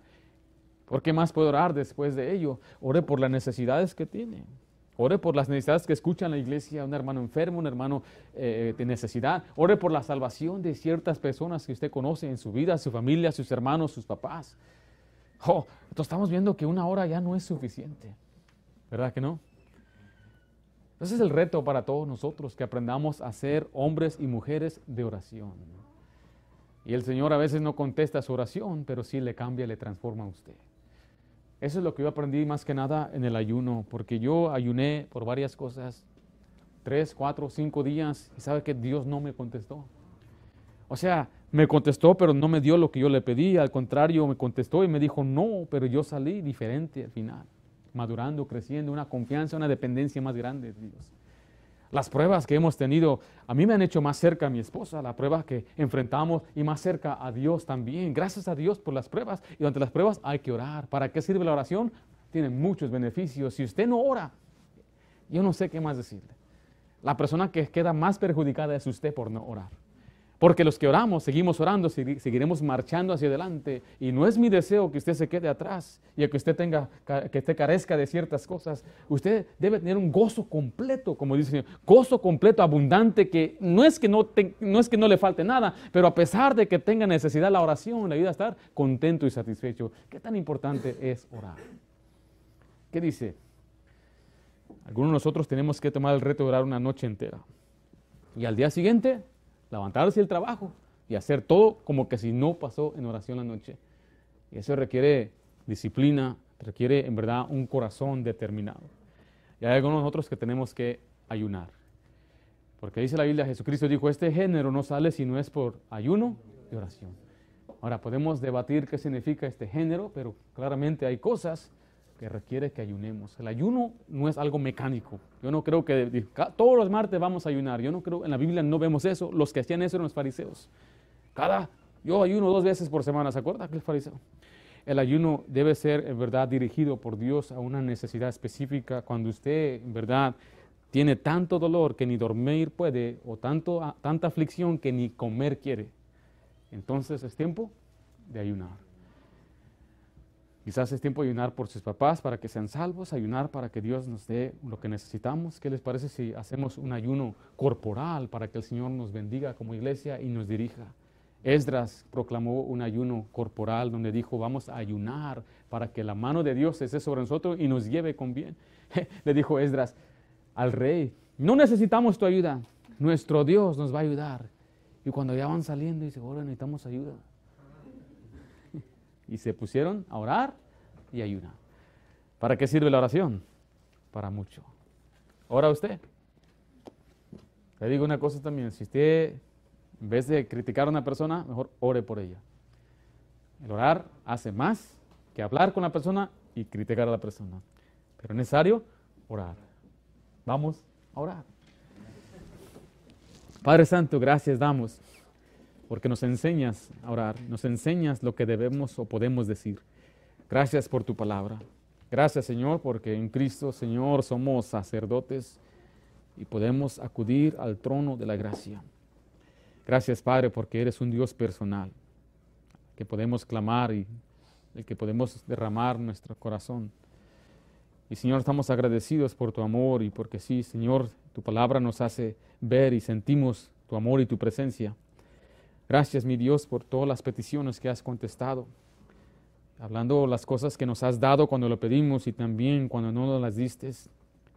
¿Por qué más puede orar después de ello? Ore por las necesidades que tiene. Ore por las necesidades que escucha en la iglesia, un hermano enfermo, un hermano eh, de necesidad. Ore por la salvación de ciertas personas que usted conoce en su vida, su familia, sus hermanos, sus papás. Oh, entonces estamos viendo que una hora ya no es suficiente. ¿Verdad que no? Ese es el reto para todos nosotros, que aprendamos a ser hombres y mujeres de oración. Y el Señor a veces no contesta su oración, pero sí le cambia, le transforma a usted. Eso es lo que yo aprendí más que nada en el ayuno, porque yo ayuné por varias cosas, tres, cuatro, cinco días, y sabe que Dios no me contestó. O sea, me contestó, pero no me dio lo que yo le pedí, al contrario, me contestó y me dijo no, pero yo salí diferente al final madurando, creciendo, una confianza, una dependencia más grande de Dios. Las pruebas que hemos tenido a mí me han hecho más cerca a mi esposa, la prueba que enfrentamos y más cerca a Dios también. Gracias a Dios por las pruebas y durante las pruebas hay que orar. ¿Para qué sirve la oración? Tiene muchos beneficios. Si usted no ora, yo no sé qué más decirle. La persona que queda más perjudicada es usted por no orar. Porque los que oramos, seguimos orando, seguiremos marchando hacia adelante. Y no es mi deseo que usted se quede atrás y que usted tenga, que usted carezca de ciertas cosas. Usted debe tener un gozo completo, como dice el Señor, gozo completo, abundante, que no es que no, no es que no le falte nada, pero a pesar de que tenga necesidad la oración, le ayuda a estar contento y satisfecho. ¿Qué tan importante es orar? ¿Qué dice? Algunos de nosotros tenemos que tomar el reto de orar una noche entera. Y al día siguiente levantarse el trabajo y hacer todo como que si no pasó en oración la noche. Y eso requiere disciplina, requiere en verdad un corazón determinado. Y hay algunos otros que tenemos que ayunar. Porque dice la Biblia, Jesucristo dijo, este género no sale si no es por ayuno y oración. Ahora podemos debatir qué significa este género, pero claramente hay cosas que requiere que ayunemos. El ayuno no es algo mecánico. Yo no creo que todos los martes vamos a ayunar. Yo no creo, en la Biblia no vemos eso. Los que hacían eso eran los fariseos. Cada, yo ayuno dos veces por semana, ¿se acuerda aquel fariseo? El ayuno debe ser en verdad dirigido por Dios a una necesidad específica. Cuando usted en verdad tiene tanto dolor que ni dormir puede o tanto, tanta aflicción que ni comer quiere, entonces es tiempo de ayunar. Quizás es tiempo de ayunar por sus papás para que sean salvos, ayunar para que Dios nos dé lo que necesitamos. ¿Qué les parece si hacemos un ayuno corporal para que el Señor nos bendiga como iglesia y nos dirija? Esdras proclamó un ayuno corporal donde dijo, vamos a ayunar para que la mano de Dios esté sobre nosotros y nos lleve con bien. (laughs) Le dijo Esdras al rey, no necesitamos tu ayuda, nuestro Dios nos va a ayudar. Y cuando ya van saliendo, dice, ahora necesitamos ayuda y se pusieron a orar y ayunar. ¿Para qué sirve la oración? Para mucho. ¿Ora usted? Le digo una cosa también, si usted en vez de criticar a una persona, mejor ore por ella. El orar hace más que hablar con la persona y criticar a la persona. Pero es necesario orar. Vamos a orar. Padre Santo, gracias damos porque nos enseñas a orar, nos enseñas lo que debemos o podemos decir. Gracias por tu palabra. Gracias Señor, porque en Cristo, Señor, somos sacerdotes y podemos acudir al trono de la gracia. Gracias Padre, porque eres un Dios personal, que podemos clamar y el que podemos derramar nuestro corazón. Y Señor, estamos agradecidos por tu amor y porque sí, Señor, tu palabra nos hace ver y sentimos tu amor y tu presencia. Gracias, mi Dios, por todas las peticiones que has contestado. Hablando las cosas que nos has dado cuando lo pedimos y también cuando no nos las diste.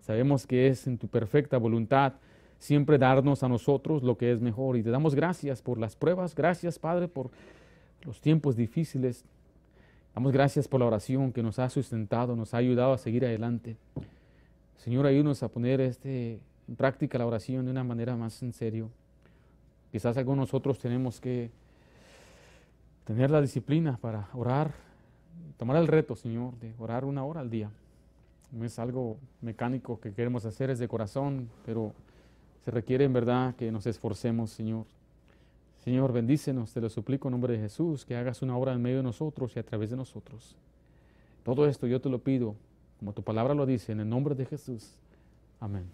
Sabemos que es en tu perfecta voluntad siempre darnos a nosotros lo que es mejor. Y te damos gracias por las pruebas. Gracias, Padre, por los tiempos difíciles. Damos gracias por la oración que nos ha sustentado, nos ha ayudado a seguir adelante. Señor, ayúdanos a poner este, en práctica la oración de una manera más en serio. Quizás algunos nosotros tenemos que tener la disciplina para orar, tomar el reto, Señor, de orar una hora al día. No es algo mecánico que queremos hacer, es de corazón, pero se requiere en verdad que nos esforcemos, Señor. Señor, bendícenos, te lo suplico en nombre de Jesús, que hagas una obra en medio de nosotros y a través de nosotros. Todo esto yo te lo pido, como tu palabra lo dice, en el nombre de Jesús. Amén.